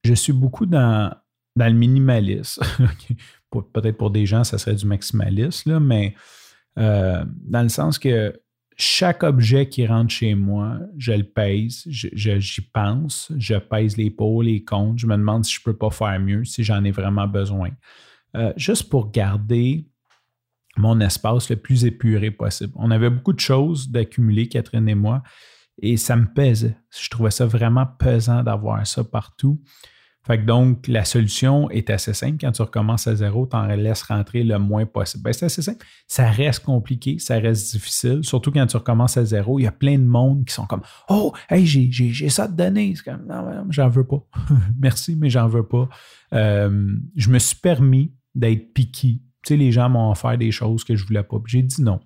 je suis beaucoup dans, dans le minimalisme. (laughs) Peut-être pour des gens, ça serait du maximalisme, mais euh, dans le sens que chaque objet qui rentre chez moi, je le pèse, j'y pense, je pèse les pots, les comptes, je me demande si je ne peux pas faire mieux, si j'en ai vraiment besoin. juste pour garder mon espace le plus épuré possible. On avait beaucoup de choses d'accumuler, Catherine et moi, et ça me pesait. Je trouvais ça vraiment pesant d'avoir ça partout. Fait que donc, la solution est assez simple. Quand tu recommences à zéro, tu en laisses rentrer le moins possible. Ben, c'est assez simple. Ça reste compliqué, ça reste difficile, surtout quand tu recommences à zéro. Il y a plein de monde qui sont comme Oh, hey, j'ai ça de donner. C'est comme Non, j'en veux pas. (laughs) Merci, mais j'en veux pas. Euh, je me suis permis d'être piqué sais, les gens m'ont offert des choses que je voulais pas. J'ai dit non.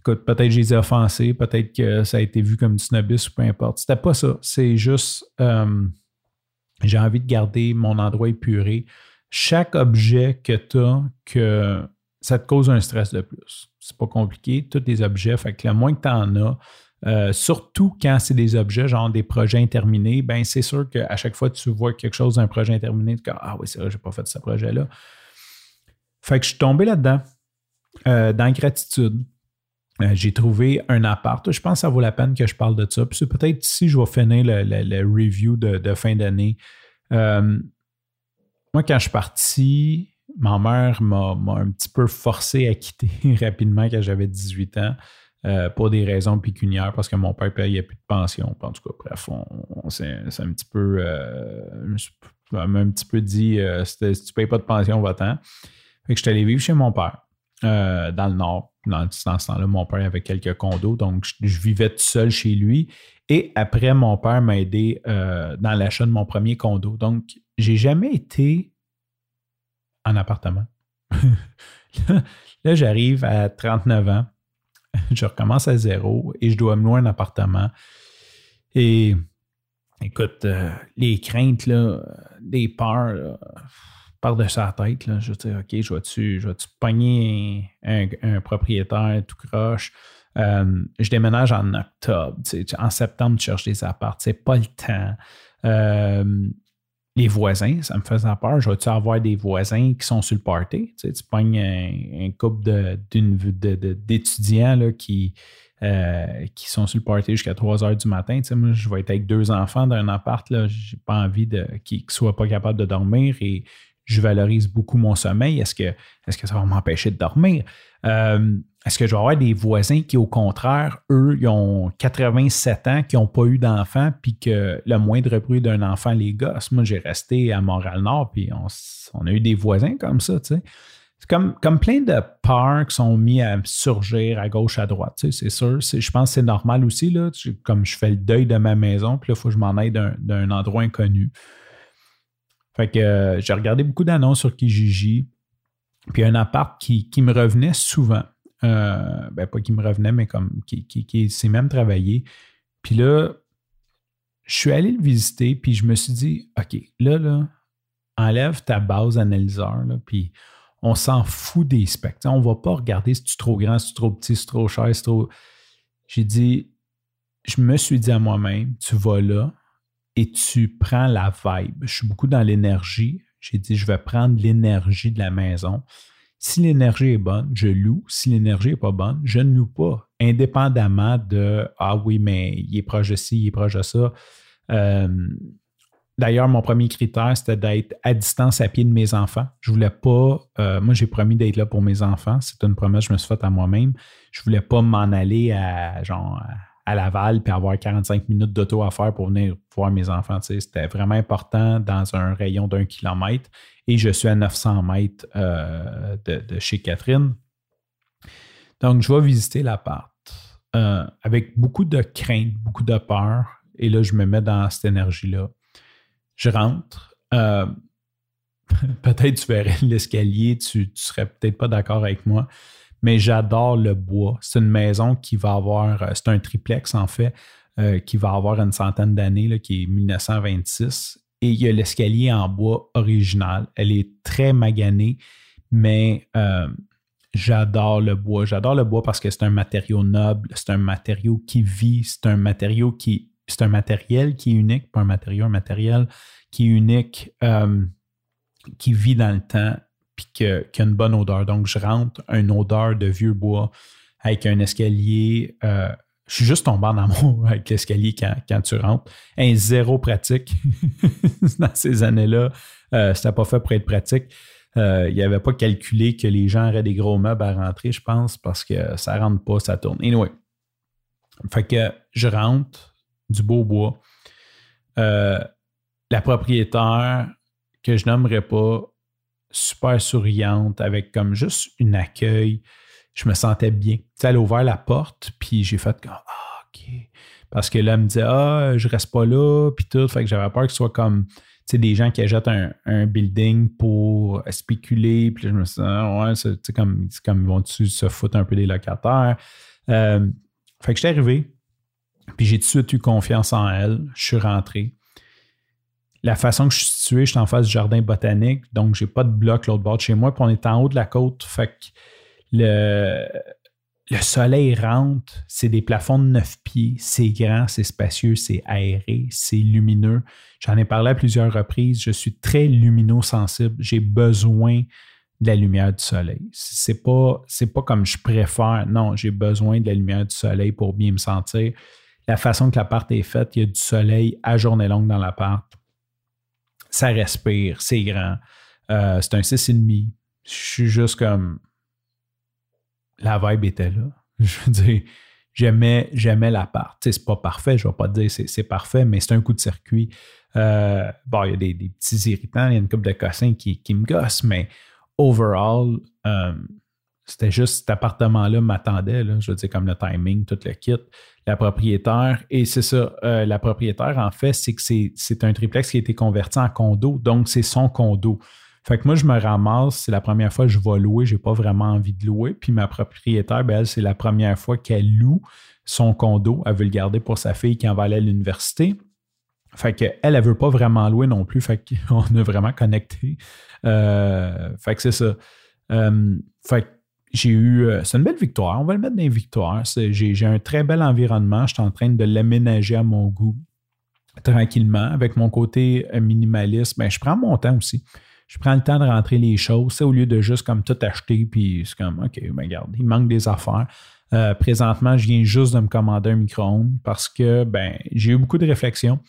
Écoute, peut-être que je les ai offensés, peut-être que ça a été vu comme du snobisme ou peu importe. C'était pas ça. C'est juste, euh, j'ai envie de garder mon endroit épuré. Chaque objet que tu as, que ça te cause un stress de plus. C'est pas compliqué. Tous les objets, fait que le moins que tu en as, Euh, surtout quand c'est des objets, genre des projets interminés, ben c'est sûr qu'à chaque fois que tu vois quelque chose d'un projet interminé, tu dis Ah oui, c'est vrai, j'ai pas fait ce projet-là. Fait que je suis tombé là-dedans, euh, dans gratitude. Euh, j'ai trouvé un appart. Je pense que ça vaut la peine que je parle de ça. Peut-être si je vais finir le, review de, fin d'année. moi, quand je suis parti, ma mère m'a un petit peu forcé à quitter (laughs) rapidement quand j'avais 18 ans. Euh, pour des raisons pécuniaires, parce que mon père payait plus de pension. En tout cas, bref, on, c'est un petit peu. Euh, je un petit peu dit euh, si tu ne payes pas de pension, va-t'en. Fait que je suis allé vivre chez mon père, dans le nord. Dans, ce temps-là, mon père avait quelques condos, donc je, vivais tout seul chez lui. Et après, mon père m'a aidé dans l'achat de mon premier condo. Donc, j'ai jamais été en appartement. (laughs) là j'arrive à 39 ans (laughs) je recommence à zéro et je dois me louer un appartement. Et écoute, euh, les craintes, là, des peurs, par de sa tête. Là, je dis, OK, je vais-tu, pogner un, propriétaire tout croche? Euh, je déménage en octobre. En septembre, tu cherches des apparts. C'est pas le temps. Euh, les voisins, ça me faisait peur. Je vais-tu avoir des voisins qui sont sur le party? Tu, sais, tu pognes un, couple d'étudiants qui, euh, qui sont sur le party jusqu'à 3 heures du matin. Tu sais, moi, je vais être avec deux enfants dans un appart. Je n'ai pas envie qu'ils ne soient pas capables de dormir et je valorise beaucoup mon sommeil. Est-ce que, est que ça va m'empêcher de dormir? Euh, est-ce que je vais avoir des voisins qui, au contraire, eux, ils ont 87 ans, qui n'ont pas eu d'enfants, puis que le moindre bruit d'un enfant les gosse? Moi, j'ai resté à Montréal-Nord, puis on, a eu des voisins comme ça, tu sais. C'est comme, comme plein de peurs qui sont mis à surgir à gauche, à droite, tu sais, c'est sûr. Je pense que c'est normal aussi, là, comme je fais le deuil de ma maison, puis là, il faut que je m'en aille d'un endroit inconnu. Fait que euh, j'ai regardé beaucoup d'annonces sur Kijiji, puis un appart qui, qui me revenait souvent euh, ben, pas qui me revenait, mais comme qui, qui, s'est même travaillé. Puis là, je suis allé le visiter, puis je me suis dit, OK, là, là, enlève ta base analyseur, là, puis on s'en fout des specs. on ne va pas regarder si tu es trop grand, si tu es trop petit, si tu es trop cher, si trop. J'ai dit, je me suis dit à moi-même, tu vas là et tu prends la vibe. Je suis beaucoup dans l'énergie. J'ai dit, je vais prendre l'énergie de la maison. Si l'énergie est bonne, je loue. Si l'énergie n'est pas bonne, je ne loue pas, indépendamment de Ah oui, mais il est proche de ci, il est proche de ça. Euh, d'ailleurs, mon premier critère, c'était d'être à distance à pied de mes enfants. Je voulais pas, euh, moi j'ai promis d'être là pour mes enfants. C'est une promesse que je me suis faite à moi-même. Je voulais pas m'en aller à genre à Laval puis avoir 45 minutes d'auto à faire pour venir voir mes enfants. C'était vraiment important dans un rayon d'un kilomètre et je suis à 900 mètres euh, de, chez Catherine. Donc, je vais visiter l'appart euh, avec beaucoup de crainte, beaucoup de peur. Et là, je me mets dans cette énergie-là. Je rentre. Euh, (laughs) peut-être tu verrais l'escalier, tu ne serais peut-être pas d'accord avec moi, mais j'adore le bois. C'est une maison qui va avoir, c'est un triplex en fait, qui va avoir une centaine d'années, qui est 1926 et il y a l'escalier en bois original. Elle est très maganée, mais euh, j'adore le bois. J'adore le bois parce que c'est un matériau noble, c'est un matériau qui vit, c'est un matériau qui. C'est un matériel qui est unique, pas un matériau, un matériel qui est unique, euh, qui vit dans le temps, puis qui a une bonne odeur. Donc, je rentre une odeur de vieux bois avec un escalier euh, je suis juste tombé en amour (laughs) avec l'escalier quand, tu rentres. Un zéro pratique (laughs) dans ces années-là. Euh, C'était pas fait pour être pratique. Euh, il n'avait pas calculé que les gens auraient des gros meubles à rentrer, je pense, parce que ça rentre pas, ça tourne. Anyway. Fait que je rentre, du beau bois. Euh, la propriétaire, que je nommerai pas, super souriante, avec comme juste une accueil je me sentais bien. Elle a ouvert la porte, puis j'ai fait comme Ah, OK. Parce que là, elle me disait Ah, je reste pas là, puis tout. Fait que j'avais peur que ce soit comme tu sais, des gens qui achètent un, building pour spéculer. Puis je me suis dit, ah, ouais, c'est comme, comme ils vont se foutre un peu des locataires? Euh, fait que j'étais arrivé, puis j'ai tout de suite eu confiance en elle. Je suis rentré. La façon que je suis situé, je suis en face du jardin botanique, donc j'ai pas de bloc l'autre bord de chez moi, puis on est en haut de la côte. Fait que le, le soleil rentre, c'est des plafonds de 9 pieds, c'est grand, c'est spacieux, c'est aéré, c'est lumineux. J'en ai parlé à plusieurs reprises, je suis très luminosensible, j'ai besoin de la lumière du soleil. C'est pas c'est pas comme je préfère, non, j'ai besoin de la lumière du soleil pour bien me sentir. La façon que l'appart est faite, il y a du soleil à journée longue dans l'appart. Ça respire, c'est grand. Euh, c'est un 6,5. Je suis juste comme la vibe était là. (laughs) Je veux dire, j'aimais, j'aimais l'appart. C'est pas parfait, je vais pas te dire c'est, c'est parfait, mais c'est un coup de circuit. Euh, bon, il y a des, petits irritants, il y a une couple de cossins qui, qui me gossent, mais overall, euh, c'était juste cet appartement-là m'attendait, je veux dire, comme le timing, tout le kit, la propriétaire. Et c'est ça, euh, la propriétaire, en fait, c'est que c'est, c'est un triplex qui a été converti en condo, donc c'est son condo. Fait que moi, je me ramasse, c'est la première fois que je vais louer, j'ai pas vraiment envie de louer. Puis ma propriétaire, ben, elle, c'est la première fois qu'elle loue son condo. Elle veut le garder pour sa fille qui en va aller à l'université. Fait qu'elle, elle veut pas vraiment louer non plus. Fait qu'on (laughs) a vraiment connecté. Euh, fait que c'est ça. Euh, fait que j'ai eu. Euh, c'est une belle victoire. On va le mettre dans les victoires. J'ai, un très bel environnement. Je suis en train de l'aménager à mon goût tranquillement. Avec mon côté minimaliste, ben, je prends mon temps aussi je prends le temps de rentrer les choses, au lieu de juste comme tout acheter, puis c'est comme, OK, ben regarde, il manque des affaires. Euh, présentement, je viens juste de me commander un micro-ondes parce que ben, j'ai eu beaucoup de réflexions.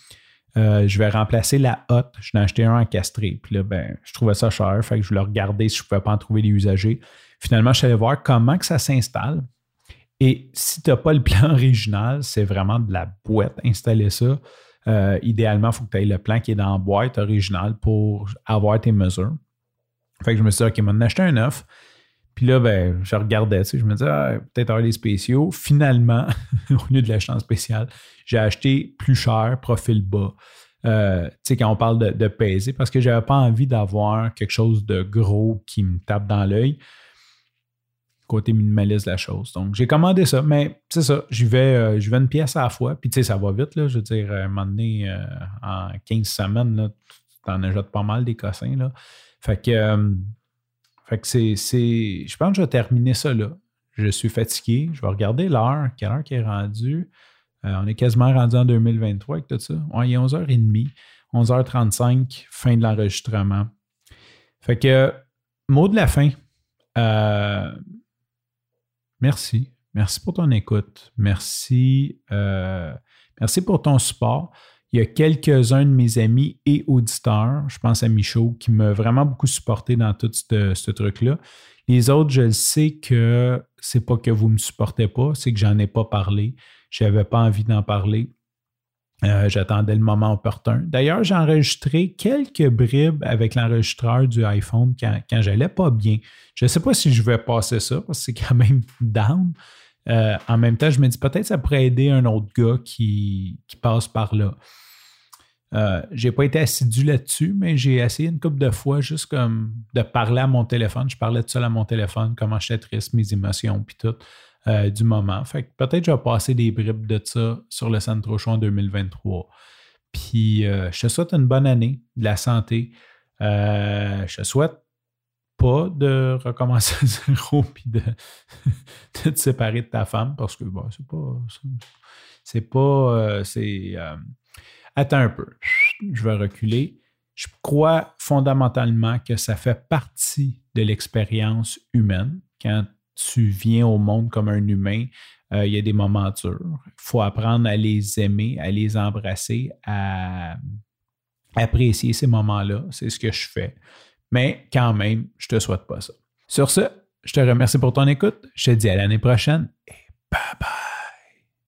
Euh, je vais remplacer la hotte. Je l'ai acheté un encastré. Puis là, ben, je trouvais ça cher. Fait que je voulais regarder si je ne pouvais pas en trouver des usagers. Finalement, je suis allé voir comment que ça s'installe. Et si tu n'as pas le plan (laughs) original, c'est vraiment de la boîte installer ça. Euh, idéalement, il faut que tu aies le plan qui est dans la boîte originale pour avoir tes mesures. Fait que je me suis dit, OK, m'en acheté un neuf. Puis là, ben, je regardais, tu sais, je me disais, ah, peut-être avoir des spéciaux. Finalement, (laughs) au lieu de l'acheter en spécial, j'ai acheté plus cher, profil bas. Euh, tu sais, quand on parle de, de peser, parce que je n'avais pas envie d'avoir quelque chose de gros qui me tape dans l'œil côté minimaliste de la chose. Donc, j'ai commandé ça, mais c'est ça, j'y vais, euh, vais une pièce à la fois. Puis, tu sais, ça va vite, là. Je veux dire, à un moment donné, euh, en 15 semaines, tu en achètes pas mal des cossins, là. Fait que, euh, fait que c'est, Je pense que je vais terminer ça là. Je suis fatigué. Je vais regarder l'heure. Quelle heure qui est rendue? on est quasiment rendu en 2023 avec tout ça. il est 11h30. 11h35, fin de l'enregistrement. Fait que, mot de la fin. Merci. Merci pour ton écoute. Merci, euh, merci pour ton support. Il y a quelques-uns de mes amis et auditeurs, je pense à Michaud, qui m'a vraiment beaucoup supporté dans tout ce, truc-là. Les autres, je le sais que c'est pas que vous ne me supportez pas, c'est que j'en ai pas parlé. Je n'avais pas envie d'en parler. Euh, j'attendais le moment opportun. D'ailleurs, j'ai enregistré quelques bribes avec l'enregistreur du iPhone quand, quand j'allais pas bien. Je ne sais pas si je vais passer ça parce que c'est quand même down. Euh, en même temps, je me dis peut-être ça pourrait aider un autre gars qui, passe par là. Euh, j'ai pas été assidu là-dessus, mais j'ai essayé une couple de fois juste comme de parler à mon téléphone. Je parlais de ça à mon téléphone, comment j'étais triste, mes émotions, puis tout. Euh, du moment. Fait que peut-être je vais passer des bribes de ça sur le Centro Show en 2023. Puis euh, je te souhaite une bonne année, de la santé. Euh, je te souhaite pas de recommencer (laughs) à zéro puis (laughs) de, te séparer de ta femme parce que bon, c'est pas. C'est pas. c'est. attends un peu. Je vais reculer. Je crois fondamentalement que ça fait partie de l'expérience humaine quand tu viens au monde comme un humain, euh, il y a des moments durs. Il faut apprendre à les aimer, à les embrasser, à apprécier ces moments-là. C'est ce que je fais. Mais quand même, je te souhaite pas ça. Sur ce, je te remercie pour ton écoute. Je te dis à l'année prochaine et bye bye.